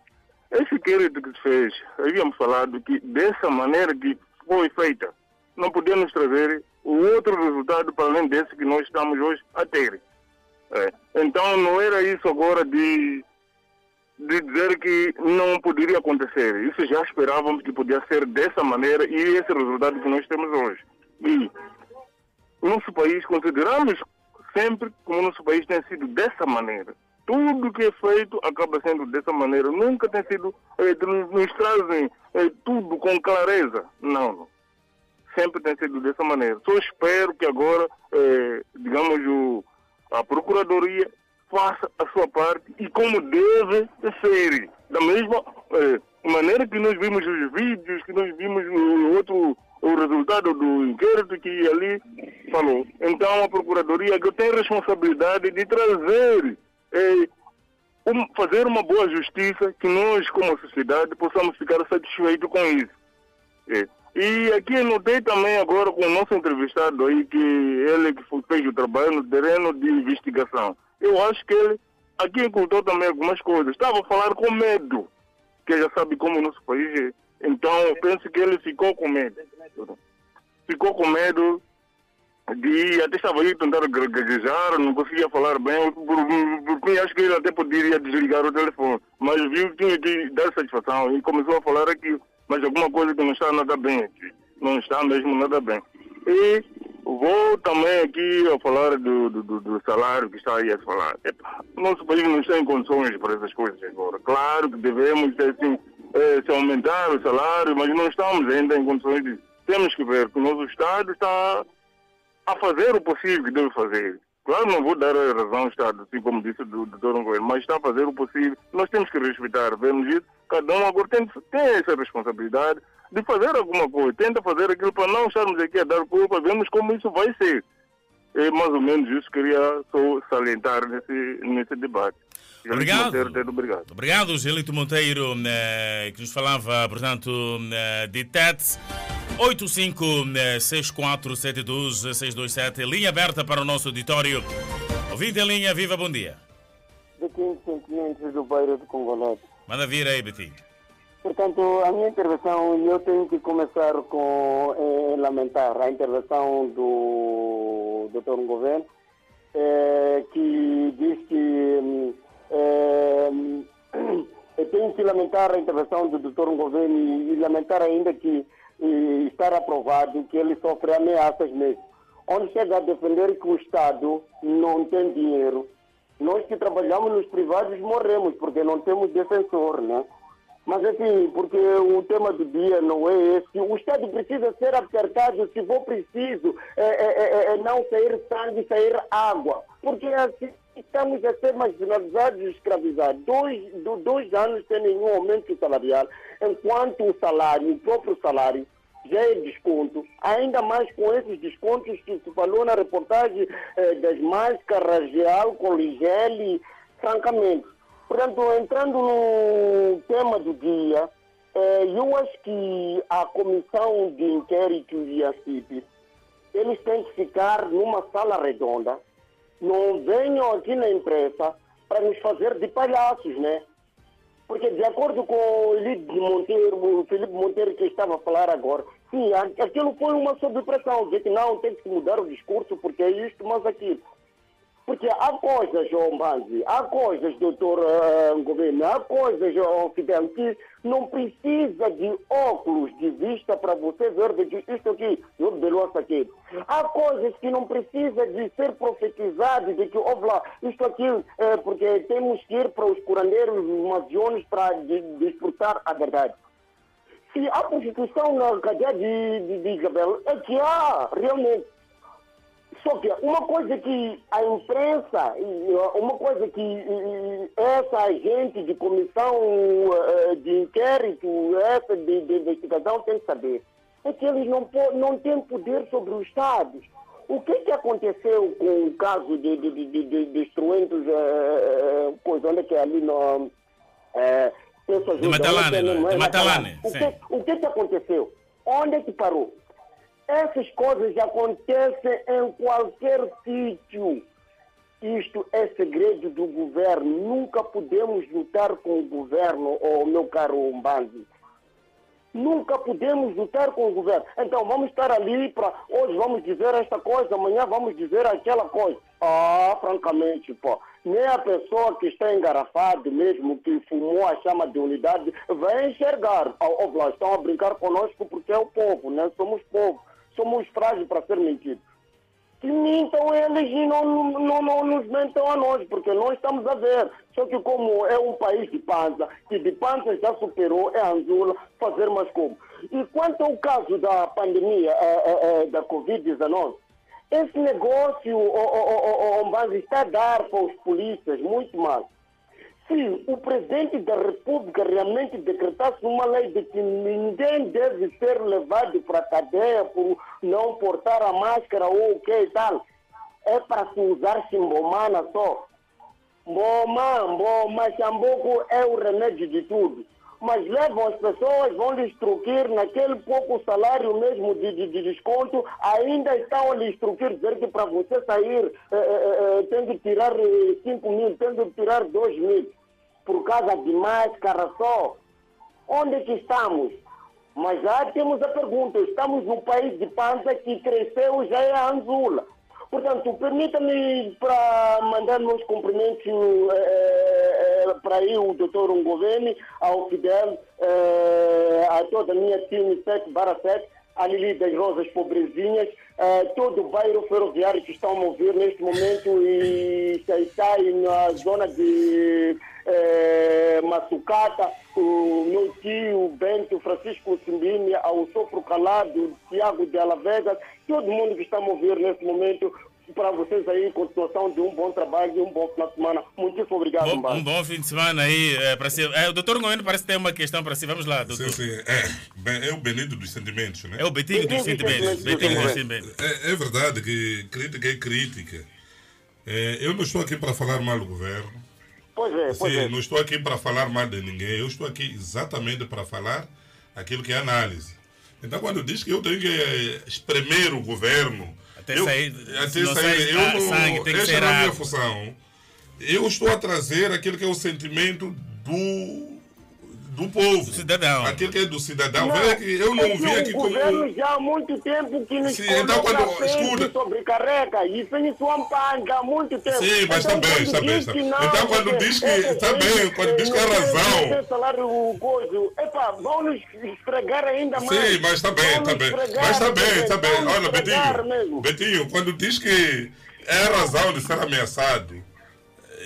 esse inquérito que se fez, havíamos falado que dessa maneira que foi feita, não podemos trazer o outro resultado para além desse que nós estamos hoje a ter. É. Então não era isso agora de, de dizer que não poderia acontecer. Isso já esperávamos que podia ser dessa maneira e esse resultado que nós temos hoje. E nosso país consideramos sempre como nosso país tem sido dessa maneira. Tudo que é feito acaba sendo dessa maneira. Nunca tem sido, eh, nos trazem eh, tudo com clareza. Não, não. Sempre tem sido dessa maneira. Só espero que agora, eh, digamos, o, a Procuradoria faça a sua parte e como deve ser. Da mesma eh, maneira que nós vimos os vídeos, que nós vimos o outro o resultado do inquérito que ali falou. Então a Procuradoria tem responsabilidade de trazer, eh, um, fazer uma boa justiça, que nós como sociedade possamos ficar satisfeitos com isso. Eh, e aqui notei também agora com o nosso entrevistado aí que ele que fez o trabalho no terreno de investigação. Eu acho que ele aqui encontrou também algumas coisas. Estava a falar com medo, que já sabe como o nosso país é. Então eu penso que ele ficou com medo. Ficou com medo de até estava aí tentar gaguejar, não conseguia falar bem. Por, acho que ele até poderia desligar o telefone, mas viu que tinha que dar satisfação e começou a falar aqui, mas alguma coisa que não está nada bem aqui. Não está mesmo nada bem. E vou também aqui a falar do, do, do salário que está aí a falar. Epa, nosso país não está em condições para essas coisas agora. Claro que devemos ter assim, eh, se aumentar o salário, mas não estamos ainda em condições de. Temos que ver que o nosso Estado está a fazer o possível que deve fazer. Claro, não vou dar a razão ao Estado, assim como disse o doutor Governo, mas está a fazer o possível. Nós temos que respeitar, vemos isso. Cada um agora tem, tem essa responsabilidade de fazer alguma coisa. Tenta fazer aquilo para não estarmos aqui a dar culpa. Vemos como isso vai ser. É mais ou menos isso que queria só salientar nesse, nesse debate. Obrigado. Monteiro, obrigado. Obrigado, Gelito Monteiro, eh, que nos falava, portanto, eh, de TETS. 856472-627, linha aberta para o nosso auditório. Ouvinte em linha, viva, bom dia. Betim Sentimentos do bairro de Congolete. Manda vir aí, Betim. Portanto, a minha intervenção, eu tenho que começar com eh, lamentar a intervenção do Dr. Governo, eh, que diz que eh, *clears throat* eu tenho que lamentar a intervenção do Dr. Governo e, lamentar ainda que e estar aprovado que ele sofre ameaças mesmo. Onde chega a defender que o Estado não tem dinheiro, nós que trabalhamos nos privados morremos porque não temos defensor, né? Mas assim, porque o tema do dia não é esse. O Estado precisa ser apertado se for preciso, é, é, é, não sair sangue, sair água. Porque assim estamos a ser marginalizados e escravizados. Dois, do, dois anos sem nenhum aumento salarial, enquanto o salário, o próprio salário, já é desconto, ainda mais com esses descontos que se falou na reportagem eh, das máscaras gel, francamente. Portanto, entrando no tema do dia, eh, eu acho que a comissão de inquérito e a CIP, eles têm que ficar numa sala redonda, não venham aqui na imprensa para nos fazer de palhaços, né? Porque de acordo com o Monteiro, o Felipe Monteiro que estava a falar agora, sim, aquilo foi uma sobrepressão, dizer que não, tem que mudar o discurso porque é isto, mas aquilo. Porque há coisas, João Banzi, há coisas, doutor uh, há coisas, João Fidel, que não precisa de óculos de vista para você ver de isto aqui, eu beloço aqui. Há coisas que não precisa de ser profetizado, de que, ouve lá, isto aqui, é porque temos que ir para os curandeiros, os masiones, para desfrutar a verdade. Se há prostituição na cadeia de, de, de Isabel, é que há, realmente. Só que uma coisa que a imprensa, uma coisa que essa agente de comissão uh, de inquérito, essa de, de investigação tem que saber, é que eles não, não têm poder sobre os Estados. O que que aconteceu com o caso de, de, de, de, de, de instrumentos, uh, uh, coisa, onde é que é ali no... Uh, ajuda, Matalane, é é, não é? De Matalane. O que, o que que aconteceu? Onde é que parou? Essas coisas acontecem em qualquer sítio. Isto é segredo do governo. Nunca podemos lutar com o governo, oh, meu caro Umbanzi. Nunca podemos lutar com o governo. Então vamos estar ali para hoje vamos dizer esta coisa, amanhã vamos dizer aquela coisa. Ah, francamente, pô, nem a pessoa que está engarrafada mesmo, que fumou a chama de unidade, vai enxergar. Ó, Vlad, estão a brincar conosco porque é o povo, né? Somos povo. Somos frágeis para ser mentidos. Que mintam eles e não, não, não nos mentam a nós, porque nós estamos a ver. Só que como é um país de panza, que de panza já superou, é Anzula, fazer mais como. E quanto ao caso da pandemia eh, eh, da Covid-19, esse negócio, o, o, o, o, o está a dar para os polícias muito mal. Se o presidente da República realmente decretasse uma lei de que ninguém deve ser levado para a cadeia por não portar a máscara ou o que e tal, é para se usar chimbomana só. Mboma, mboma, chamboco é o remédio de tudo. Mas levam as pessoas, vão lhes truquir naquele pouco salário mesmo de, de, de desconto, ainda estão a lhes dizer que para você sair eh, eh, eh, tem que tirar 5 mil, tem que tirar 2 mil, por causa de máscara só. Onde é que estamos? Mas já temos a pergunta, estamos num país de panza que cresceu já é a Anzula. Portanto, permita-me para mandar meus cumprimentos eh, eh, para aí o doutor Ungoveni, ao Fidel, eh, a toda a minha time 7 barra 7, a Lili das Rosas Pobrezinhas, todo o bairro ferroviário que estão a mover neste momento e está na zona de eh, Massucata, o meu tio Bento Francisco Simbini, ao Sofro Calado, Tiago de Alavegas, todo mundo que está a mover neste momento, para vocês aí, continuação de um bom trabalho e um bom final de semana. Muito obrigado, Bom, um bom fim de semana aí é, para si. É, o doutor Ngoeno parece ter uma questão para si. Vamos lá, doutor. Sim, sim. É, bem, é o Benito dos sentimentos, né? É o Betinho dos sentimentos. Betinho dos sentimentos. É, é verdade que crítica é crítica. É, eu não estou aqui para falar mal do governo. Pois é, pois Sim, é. não estou aqui para falar mal de ninguém. Eu estou aqui exatamente para falar aquilo que é análise. Então, quando diz que eu tenho que eh, espremer o governo, Até eu, sair- até sair, sair eu não, sangue, tem que essa é a minha função. Eu estou a trazer aquilo que é o sentimento do do povo. cidadão. Aquilo que é do cidadão. Veja que eu não é vi aqui o como. governo já há muito tempo que nos Sim, então quando- escuta. sobrecarrega e sem sua panga há muito tempo. Sim, mas então, está bem, quando está bem, diz está que bem. não, Então, quando porque diz que- aí, bem, quando diz que é não razão. não salário coisa. Epá, vão nos esfregar ainda mais. Sim, mas está bem, Mas está bem, está bem. vão nos Olha, Betinho. Betinho, quando diz que é razão de ser ameaçado,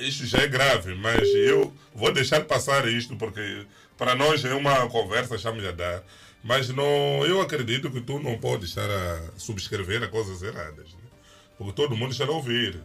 isto já é grave, mas eu vou deixar passar isto porque para nós é uma conversa, estamos a dar. Mas não, eu acredito que tu não podes estar a subscrever a coisas erradas. né? Porque todo mundo está a ouvir.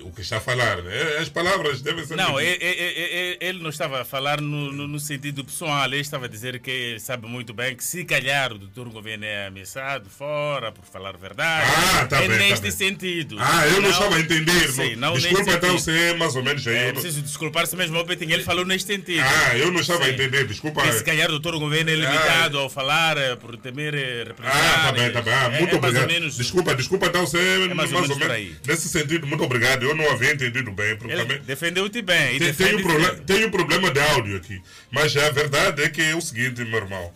O que está a falar. Né? As palavras devem ser. Não, ele, ele, ele, não estava a falar no, no, no, sentido pessoal, ele estava a dizer que ele sabe muito bem que se calhar o doutor governo é ameaçado fora por falar a verdade. Ah, tá é bem, neste tá sentido. Ah, eu não, não estava a entender. Sim, não, Desculpa então sentido. ser mais ou menos aí. É eu preciso desculpar-se mesmo, o Betinho, ele falou neste sentido. Ah, eu não estava sim. a entender, desculpa. Que se calhar o doutor governo é limitado ah, ao falar eh, por temer representar. Ah, tá bem, tá bem. Ah, muito é, obrigado. Menos, desculpa, desculpa então ser é mais, mais ou menos, ou menos nesse sentido. Muito obrigado. Eu não havia entendido bem. Ele defendeu-te bem. Tem, tem, um problema, tem um problema de áudio aqui. Mas a verdade é que é o seguinte, meu irmão.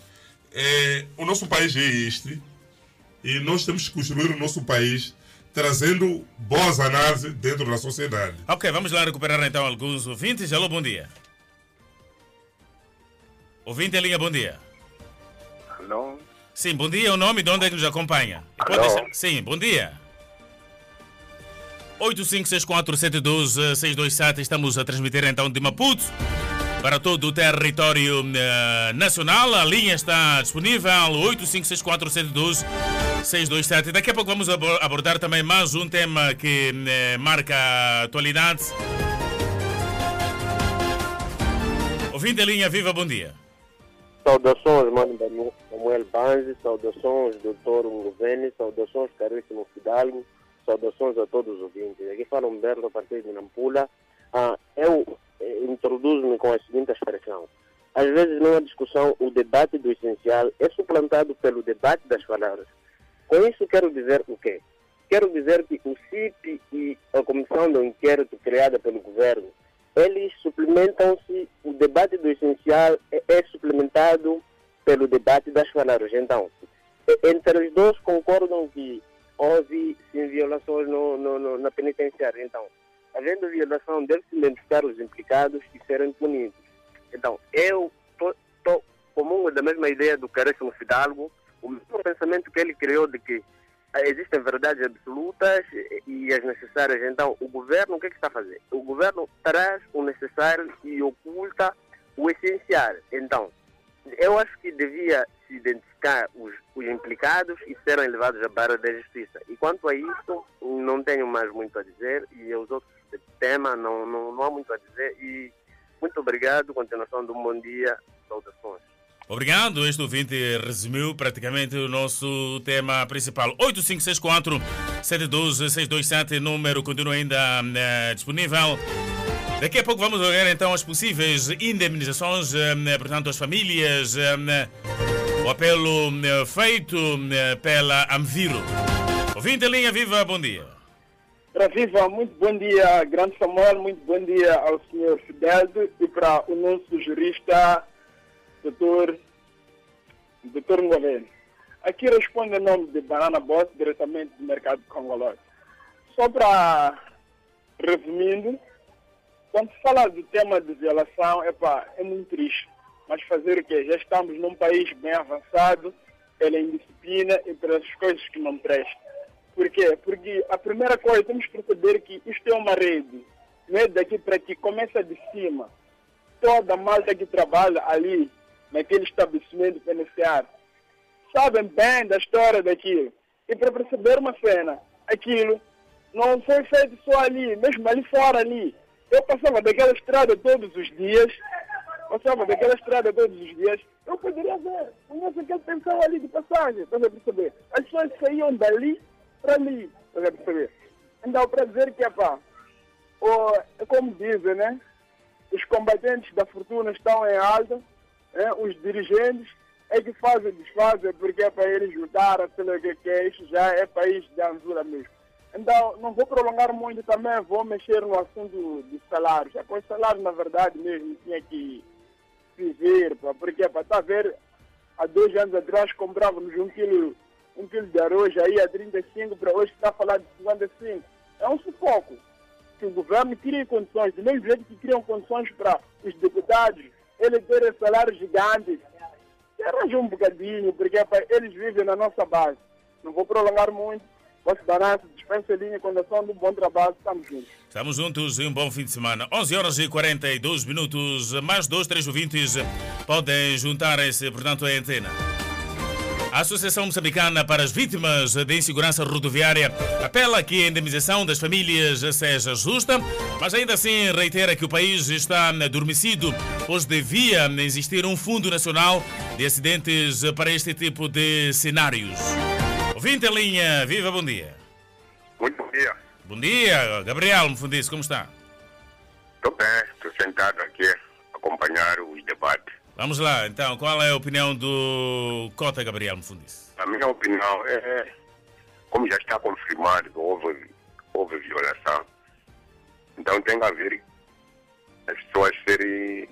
É, o nosso país é este. E nós temos que construir o nosso país trazendo boas análises dentro da sociedade. Ok, vamos lá recuperar então alguns ouvintes. Alô, bom dia. Ouvinte linha, bom dia. Alô? Sim, bom dia. O nome de onde é que nos acompanha? Alô? Sim, bom dia. 856472-627. Estamos a transmitir então de Maputo para todo o território uh, nacional. A linha está disponível 856472-627. Daqui a pouco vamos abordar também mais um tema que uh, marca a atualidade. Ouvinte a linha, viva, bom dia. Saudações, mano Samuel Banzi, saudações, doutor Nguveni, saudações, caríssimo Fidalgo saudações a todos os ouvintes. Aqui fala Humberto, a partir de Nampula. Ah, eu eh, introduzo-me com a seguinte expressão. Às vezes, numa discussão, o debate do essencial é suplantado pelo debate das palavras. Com isso, quero dizer o quê? Quero dizer que o CIP e a comissão do inquérito criada pelo governo, eles suplementam-se, o debate do essencial é, é suplementado pelo debate das palavras. Então, entre os dois concordam que houve sim violações no, no, no, na penitenciária. Então, havendo violação, deve-se identificar os implicados e serem punidos. Então, eu estou comum da mesma ideia do caríssimo Fidalgo, o mesmo pensamento que ele criou de que existem verdades absolutas e as necessárias. Então, o governo, o que, é que está a fazer? O governo traz o necessário e oculta o essencial. Então, eu acho que devia se identificar os, os, implicados e serem levados à barra da justiça. E quanto a isso, não tenho mais muito a dizer e os outros temas não, não, não há muito a dizer. E muito obrigado, continuação de um bom dia, saudações. Obrigado, este ouvinte resumiu praticamente o nosso tema principal. 8564-712-627, número continua ainda uh, disponível. Daqui a pouco vamos olhar então as possíveis indemnizações, uh, portanto, famílias. Uh, o apelo feito pela Amviro. Ouvinte linha, viva, bom dia. Para Viva, muito bom dia, grande Samuel, muito bom dia ao senhor Fideldo e para o nosso jurista doutor, doutor Ngolene. Aqui responde em nome de Banana Boss, diretamente do mercado congolês. Só para, resumindo, quando se fala do tema de violação, epa, é muito triste. Mas fazer o quê? Já estamos num país bem avançado pela indisciplina e pelas coisas que não prestam. Por quê? Porque a primeira coisa, temos que perceber que isto é uma rede. Não é daqui para aqui, começa de cima. Toda a malta que trabalha ali naquele estabelecimento penitenciário. Sabem bem da história daquilo. E para perceber uma cena, aquilo não foi feito só ali, mesmo ali fora ali. Eu passava daquela estrada todos os dias, passava daquela estrada todos os dias, eu poderia ver, conheço aquele pensão ali de passagem, estás a perceber? As pessoas saíam dali para ali, estás a perceber? Então, para dizer que, pá, é como dizem, né? Os combatentes da fortuna estão em alta, é, os dirigentes é que fazem desfazem porque é para eles lutar, pelo que, que é, isso já é país de anzura mesmo. Então, não vou prolongar muito também, vou mexer no assunto dos salários. É com os salários, na verdade, mesmo tinha que se ver, pá, porque para estar a ver, há dois anos atrás comprávamos um quilo, um quilo de arroz aí a 35, para hoje está a falar de 55. É um sufoco que o governo cria condições, do mesmo jeito que criam condições para os deputados, eles terem salários gigantes. Arranja um bocadinho, porque eles vivem na nossa base. Não vou prolongar muito. Vosso balanço, dispensa a linha, condição de um bom trabalho. Estamos juntos. Estamos juntos e um bom fim de semana. 11 horas e 42 minutos. Mais dois, três ouvintes podem juntar-se, portanto, à antena. A Associação Moçambicana para as Vítimas de Insegurança Rodoviária apela que a indemnização das famílias seja justa, mas ainda assim reitera que o país está adormecido, pois devia existir um Fundo Nacional de Acidentes para este tipo de cenários. Ouvinte em linha, viva, bom dia. Muito bom dia. Bom dia, Gabriel Mufundis, como está? Estou bem, estou sentado aqui a acompanhar o debate. Vamos lá, então, qual é a opinião do Cota Gabriel Mufundis? A minha opinião é, como já está confirmado que houve, houve violação, então tem que haver as pessoas serem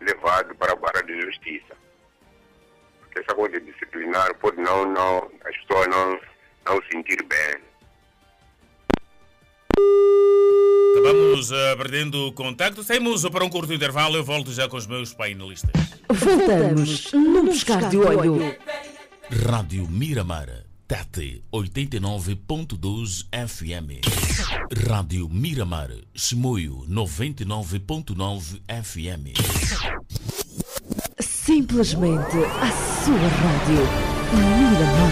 levadas para a barra de justiça. Essa coisa de disciplinar pode não, não, as pessoas não, não sentir bem. Acabamos uh, perdendo o contacto. Saímos para um curto intervalo. Eu volto já com os meus painelistas. Voltamos no Buscar de Olho. Rádio Miramar, TAT 89.2 FM. Rádio Miramar, Chimoio 99.9 FM. Simplesmente a sua rádio. Miramar.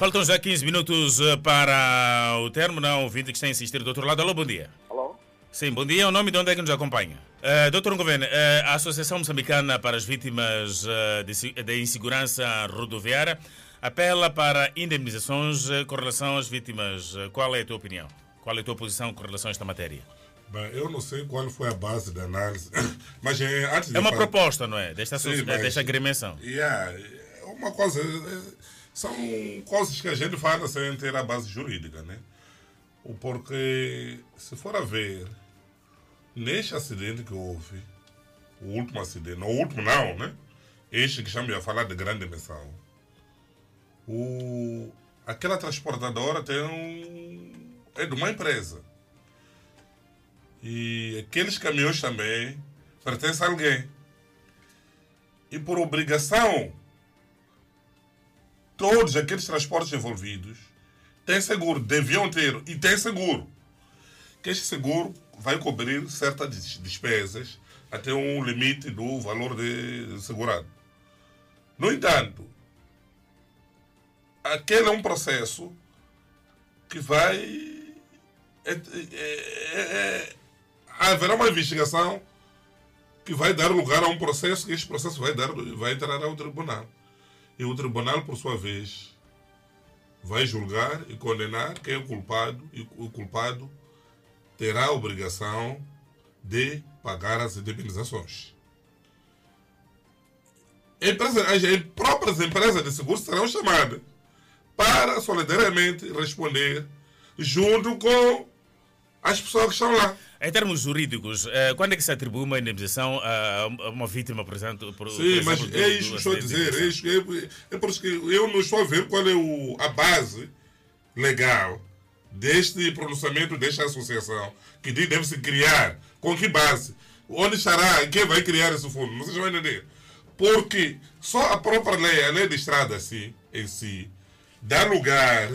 Faltam já 15 minutos eh, para o termo. Não, ouvinte que está a insistir do outro lado. Alô, bom dia. Alô? Sim, bom dia. O nome de onde é que nos acompanha? Uh, Doutor Governo, uh, a Associação Moçambicana para as Vítimas uh, de, de, Insegurança Rodoviária apela para indemnizações uh, com relação às vítimas. qual é a tua opinião? Qual é a tua posição com relação a esta matéria? Bem, eu não sei qual foi a base da análise, *coughs* mas é, antes de É uma falar... proposta, não é? Desta, Sim, mas... desta agremiação. Yeah, uma coisa são coisas que a gente fala sem ter a base jurídica, né? Porque, se for a ver, neste acidente que houve, o último acidente, não o último não, né? Este que estamos a falar de grande dimensão, o, aquela transportadora tem um, é de uma empresa. E aqueles caminhões também pertencem a alguém. E por obrigação todos aqueles transportes envolvidos têm seguro, deviam ter e têm seguro. Que este seguro vai cobrir certas despesas até um limite do valor de segurado. No entanto, aquele é um processo que vai. É, é, é, haverá uma investigação que vai dar lugar a um processo que este processo vai, dar, vai entrar ao tribunal. E o tribunal, por sua vez, vai julgar e condenar quem é o culpado, e o culpado terá a obrigação de pagar as indemnizações. as próprias empresas de seguro serão chamadas para solidariamente responder junto com as pessoas que estão lá. Em termos jurídicos, eh, quando é que se atribui uma indemnização a uma vítima, por exemplo? Por, Sim, por mas exemplo, é do- isso que estou a dizer. É, isso, é, é por isso que eu não estou a ver qual é o, a base legal deste pronunciamento desta associação que diz deve se criar. Com que base? Onde estará? Quem vai criar esse fundo? Vocês vão entender. Porque só a própria lei, a lei de estrada assim, em si, dá lugar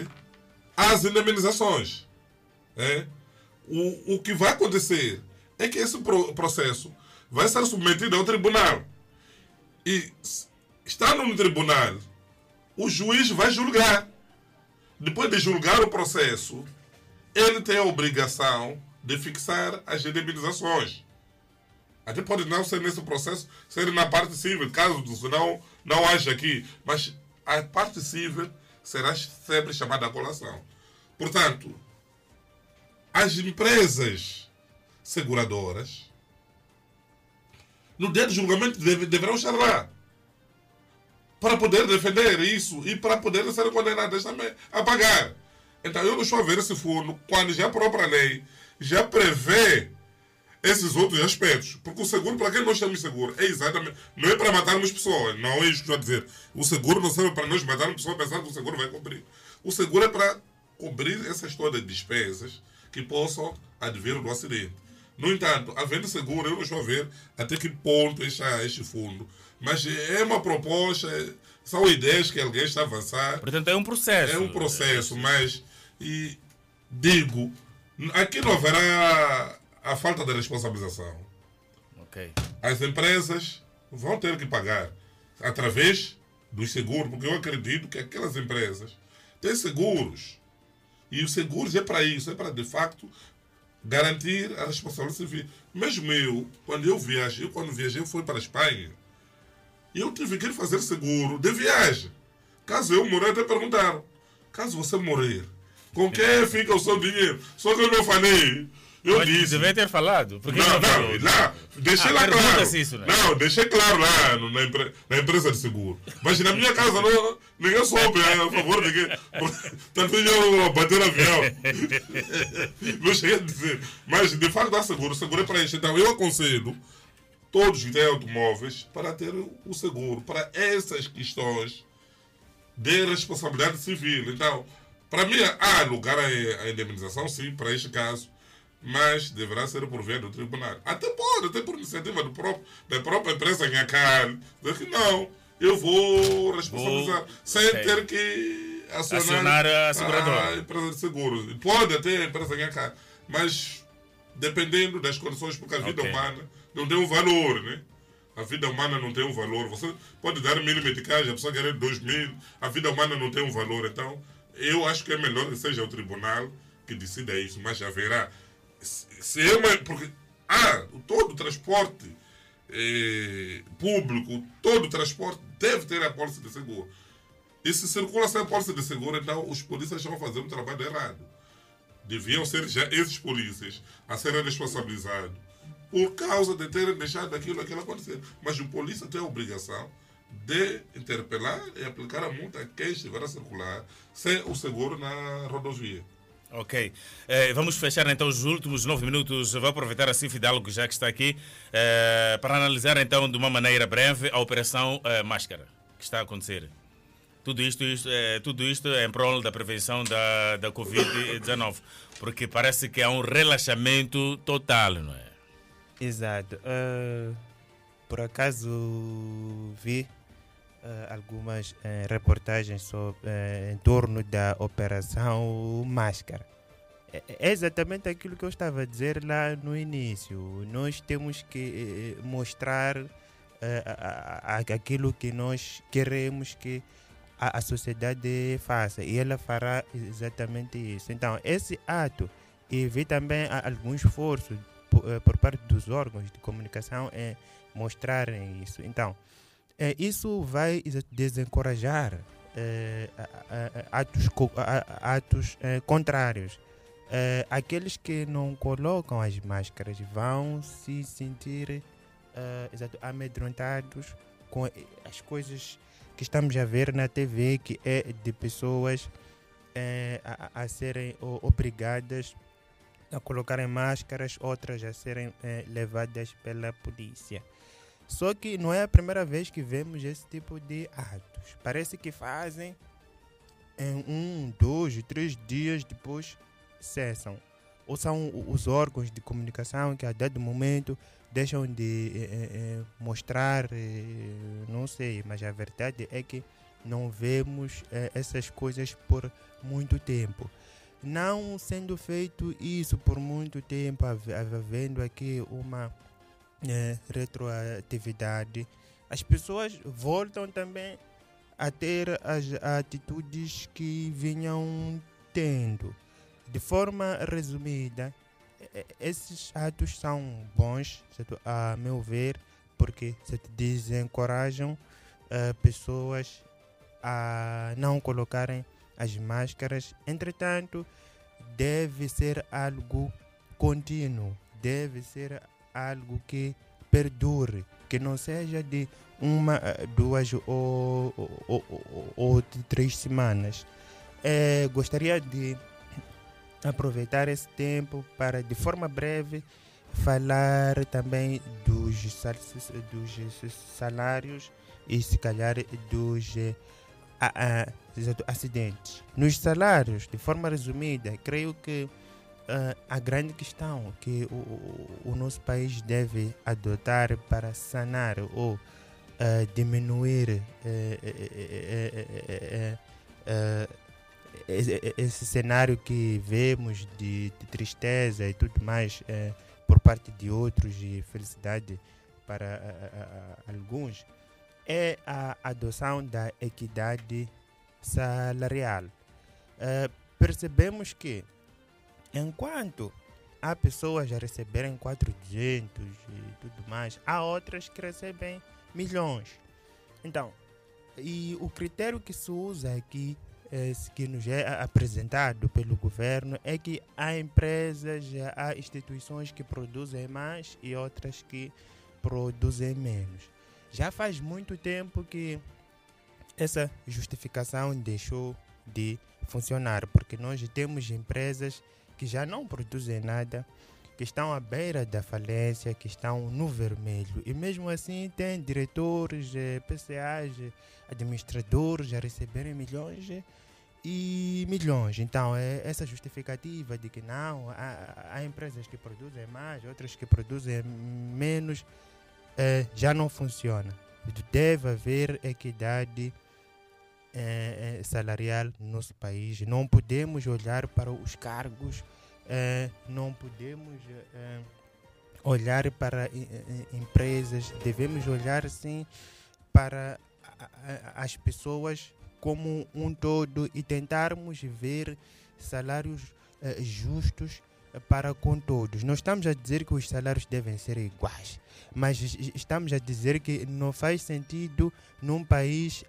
às indemnizações. É? O, o que vai acontecer é que esse pro- processo vai ser submetido ao tribunal. E estando no tribunal, o juiz vai julgar. Depois de julgar o processo, ele tem a obrigação de fixar as indemnizações. Até pode não ser nesse processo, ser na parte civil, caso não, não haja aqui. Mas a parte civil será sempre chamada à colação. Portanto, as empresas seguradoras, no dia do julgamento, deve- deverão estar lá para poder defender isso e para poder ser condenadas também a pagar. Então, eu não estou a ver esse fundo quando já a própria lei já prevê esses outros aspectos. Porque o seguro, para quem nós de seguro, é exatamente. Não é para matarmos pessoas, não é isso que eu estou a dizer. O seguro não serve para nós matarmos pessoas pensando que o seguro vai cobrir. O seguro é para cobrir essas todas despesas que possam advir do acidente. No entanto, havendo seguro, eu não estou a ver até que ponto está este fundo. Mas é uma proposta, são ideias que alguém está a avançar. Portanto, é um processo. É um processo, mas e digo, aqui não haverá a falta de responsabilização. Ok. As empresas vão ter que pagar através dos seguros, porque eu acredito que aquelas empresas têm seguros. E os seguros é para isso, é para de facto garantir a responsabilidade civil. Mesmo eu, quando eu viajei, quando viajei, fui para a Espanha. Eu tive que fazer seguro de viagem. Caso eu morrer, até perguntaram. Caso você morrer, com quem fica o seu dinheiro? Só que eu não falei. Eu Mas disse. Devia ter falado. Porque Não, não, não, deixei Ah, lá claro. isso, né? Não, deixei claro lá no- na, empre- na empresa de seguro. Mas na minha casa não, ninguém soube, né, a favor de quem. Talvez eu bater avião. *laughs* não cheguei a dizer. Mas de facto dá seguro. Seguro é para isso. Então eu aconselho todos que têm automóveis para ter o seguro, para essas questões de responsabilidade civil. Então, para mim, há lugar a indemnização, sim, para este caso, mas deverá ser por via do tribunal. Até pode, até por iniciativa do próprio, da própria empresa Nhacal, dizer que não, eu vou responsabilizar, Vou- sem ok. ter que acionar, Acionar a seguradora. a empresa de seguros. Pode até a empresa Nhacal, mas dependendo das condições, porque a vida humana não tem um valor, né? A vida humana não tem um valor. Você pode dar mil meticais, a pessoa querer dois mil. A vida humana não tem um valor. Então, eu acho que é melhor que seja o tribunal que decida isso. Mas haverá. Se é uma. Porque. Ah, todo o transporte eh, público, todo o transporte deve ter a pólice de seguro. E se circula sem pólice de seguro, então os polícias estão fazendo um trabalho errado. Deviam ser já esses polícias a serem responsabilizados por causa de terem deixado aquilo, aquilo acontecer. Mas o polícia tem a obrigação de interpelar e aplicar a multa a quem estiver a circular sem o seguro na rodovia. Ok. Eh, vamos fechar então os últimos nove minutos. Vou aproveitar assim Fidalgo, já que está aqui, eh, para analisar então de uma maneira breve a operação eh, Máscara que está a acontecer. Tudo isto, isto, eh, tudo isto em prol da prevenção da, da Covid-19. Porque parece que há um relaxamento total, não é? Exato. Ah, por acaso vi algumas eh, reportagens sobre, eh, em torno da Operação Máscara. É é exatamente aquilo que eu estava a dizer lá no início. Nós temos que eh, mostrar eh, aquilo que nós queremos que a, sociedade faça e ela fará exatamente isso. Então, esse ato e vi também algum esforço eh, por parte dos órgãos de comunicação em mostrarem isso. Então, eh, isso vai desencorajar a- atos, atos eh, contrários. Eh, aqueles que não colocam as máscaras vão se sentir eh, exato, amedrontados com eh, as coisas que estamos a ver na TV, que é de pessoas a, a- serem obrigadas a colocarem máscaras, outras a serem levadas pela polícia. Só que não é a primeira vez que vemos esse tipo de atos. Parece que fazem em um, dois, três dias depois cessam. Ou são os órgãos de comunicação que a dado momento deixam de eh, eh, eh, mostrar, eh, não sei, mas a verdade é que não vemos eh, essas coisas por muito tempo. Não sendo feito isso por muito tempo, hav- havendo aqui uma eh, retroatividade, as pessoas voltam também a ter as atitudes que vinham tendo. De forma resumida, esses atos são bons, a meu ver, porque certo, desencorajam eh, pessoas a não colocarem as máscaras. Entretanto, deve ser algo contínuo, deve ser algo que perdure, que não seja de uma, eh, duas ou, ou, ou- ou três semanas. Eh, gostaria de aproveitar esse tempo para, de forma breve, falar também dos, dos salários e, se calhar, dos eh, a- a- acidentes. Nos salários, de forma resumida, creio que ah, a grande questão que o, o- nosso país deve adotar para sanar ou ah, diminuir esse, cenário que vemos de, de tristeza e tudo mais eh, por parte de outros e felicidade para ah, ah, alguns é a adoção da equidade salarial. Eh, percebemos que enquanto há pessoas a receberem 400 e tudo mais, há outras que recebem milhões. Então, e o critério que se usa aqui, eh, que nos é apresentado pelo governo, é que há empresas, há instituições que produzem mais e outras que produzem menos. Já faz muito tempo que essa justificação deixou de funcionar, porque nós temos empresas que já não produzem nada, que estão à beira da falência, que estão no vermelho. E mesmo assim tem diretores, eh, PCAs, eh, administradores a receberem milhões eh, e milhões. Então, é essa justificativa de que não, há, há empresas que produzem mais, outras que produzem menos, eh, já não funciona. Deve haver equidade eh, eh, salarial no nosso país. Não podemos olhar para os cargos, eh, não podemos eh, olhar para eh, empresas, devemos olhar sim para as pessoas como um todo e tentarmos ver salários justos para com todos. Não estamos a dizer que os salários devem ser iguais, mas estamos a dizer que não faz sentido num país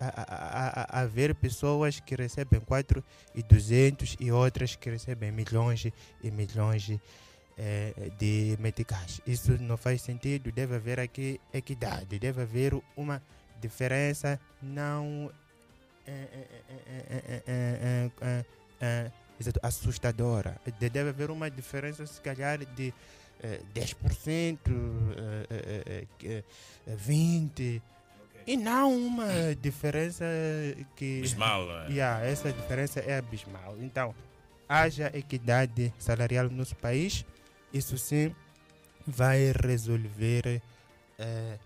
haver pessoas que recebem 4 e 200 e outras que recebem milhões e milhões eh, de meticais. Isso não faz sentido, deve haver aqui equidade, deve haver uma diferença não é, é, é, assustadora. Deve haver uma diferença, se calhar, de 10%, eh, eh, eh, eh, eh, 20%. E não uma diferença que. Abismal, é. Yeah, essa diferença é abismal. Então, haja equidade salarial no nosso país, isso sim vai resolver. eh,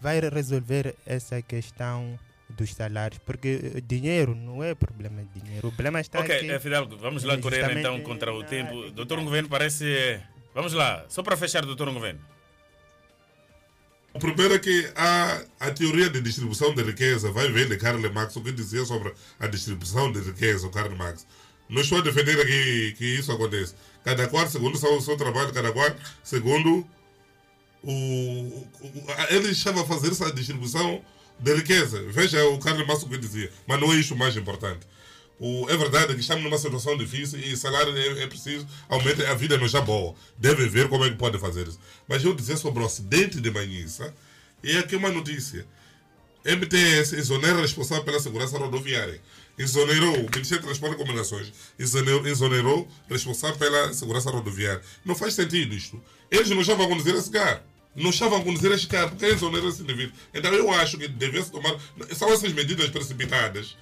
vai resolver essa questão dos salários, porque eh, dinheiro não é problema de dinheiro. O problema está Ok, aqui. eh, Fidalgo, vamos lá é correr então contra o tempo. Doutor Governo parece. Vamos lá, só para fechar, doutor Governo. O primeiro é que a, a teoria de distribuição de riqueza vai ver de Karl Marx o que dizia sobre a distribuição de riqueza, o Karl Marx. Não estou a defender aqui que isso acontece. Cada qual segundo o seu, trabalho, cada qual segundo o, o- ele estava a fazer essa distribuição de riqueza. Veja o Karl Marx o que dizia. Mas não é isso o mais importante. O, é verdade que estamos numa situação difícil e salário é, é preciso aumentar. A vida não está boa. Deve ver como é que pode fazer isso. Mas eu dizer sobre o acidente de Manhissa, e aqui uma notícia. MTS exonera responsável pela segurança rodoviária. Exonerou o Ministério de Transporte e Comunicações. Exonerou, exonerou responsável pela segurança rodoviária. Não faz sentido isto. Eles não estavam a conduzir esse carro. Não estavam a conduzir este carro. Porque exonerou esse indivíduo. Então eu acho que devia-se tomar. São essas medidas precipitadas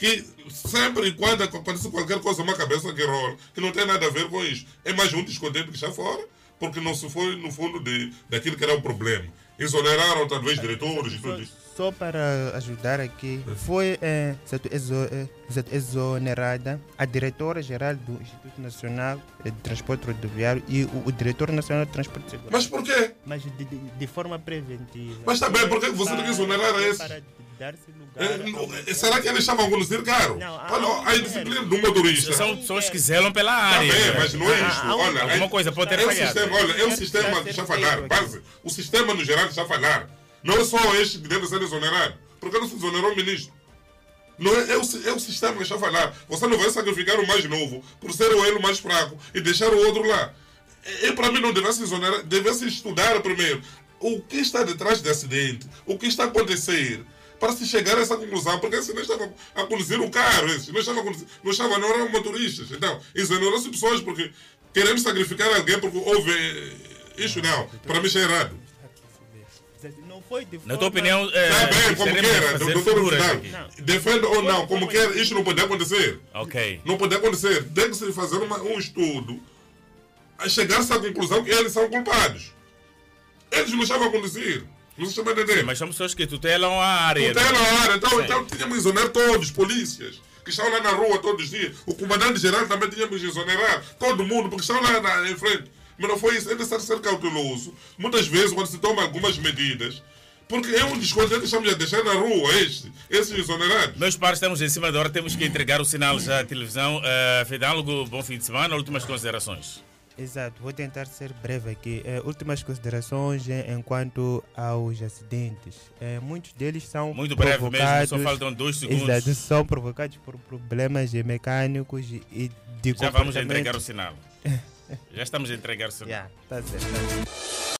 que sempre e quando acontece qualquer coisa, uma cabeça que rola, que não tem nada a ver com isso. É mais um descontente que está fora, porque não se foi no fundo de, daquilo que era o problema. Exoneraram talvez diretores e tudo isso. Só para ajudar aqui, foi certo, exo- eh, certo, exonerada a diretora-geral do Instituto Nacional de Transporte Rodoviário e o, o diretor nacional de Transporte Segurança. Mas por quê? Mas de, de, de forma preventiva. Mas também, por que você tem que exonerar esses? Dar-se lugar. É, não, é, será que eles estavam a conduzir carro? Olha, a indisciplina do motorista. São pessoas que zelam pela área. Tá bem, mas não é Ah, isto. Olha, alguma é- coisa pode ter é o falhado. sistema, Olha, é o sistema que está a falhar. Base, o sistema no geral está a falhar. Não é só este que deve ser exonerado. Por que não se exonerou o ministro? Não é, é, o, é o sistema que está a falhar. Você não vai sacrificar o mais novo por ser o elo mais fraco e deixar o outro lá. E, e para mim não devesse exonerar, devesse estudar primeiro o que está detrás do acidente, o que está a acontecer, para se chegar a essa conclusão, porque senão estava a conduzir um carro, esse, não estava a conduzir, não estava, não eram motoristas. Então, exonerou-se pessoas porque queremos sacrificar alguém porque houve isso não. Para mim isso é errado. Não foi de Na tua opinião, é, Está bem, como queira, doutor. Defenda ou não, como quer, isto não pode acontecer. Ok. Não pode acontecer. Tem que se fazer uma- um estudo a chegar-se à conclusão que eles são culpados. Eles não estavam a conduzir. Não entender. Mas são pessoas que tutelam a área. Tutela a área. Então, Sim. então tínhamos que exonerar todos, polícias, que estão lá na rua todos os dias. O comandante geral também tínhamos que exonerar. Todo mundo, porque estão lá na, em frente. Mas não foi isso. É necessário ser cauteloso. Muitas vezes, quando se toma algumas medidas, porque é um descontento, estamos a deixar na rua este, esses exonerados. Meus pares, estamos em cima da hora, temos que entregar o sinal já à televisão. Uh, Fidalgo, bom fim de semana. Últimas considerações. Exato, vou tentar ser breve aqui. É, últimas considerações é, enquanto aos acidentes. É, muitos deles são Muito breve provocados, mesmo, só faltam dois segundos. Exato, são provocados por problemas mecânicos e de Já vamos entregar o sinal. *laughs* Já estamos a entregar o sinal. Yeah, tá certo, tá certo.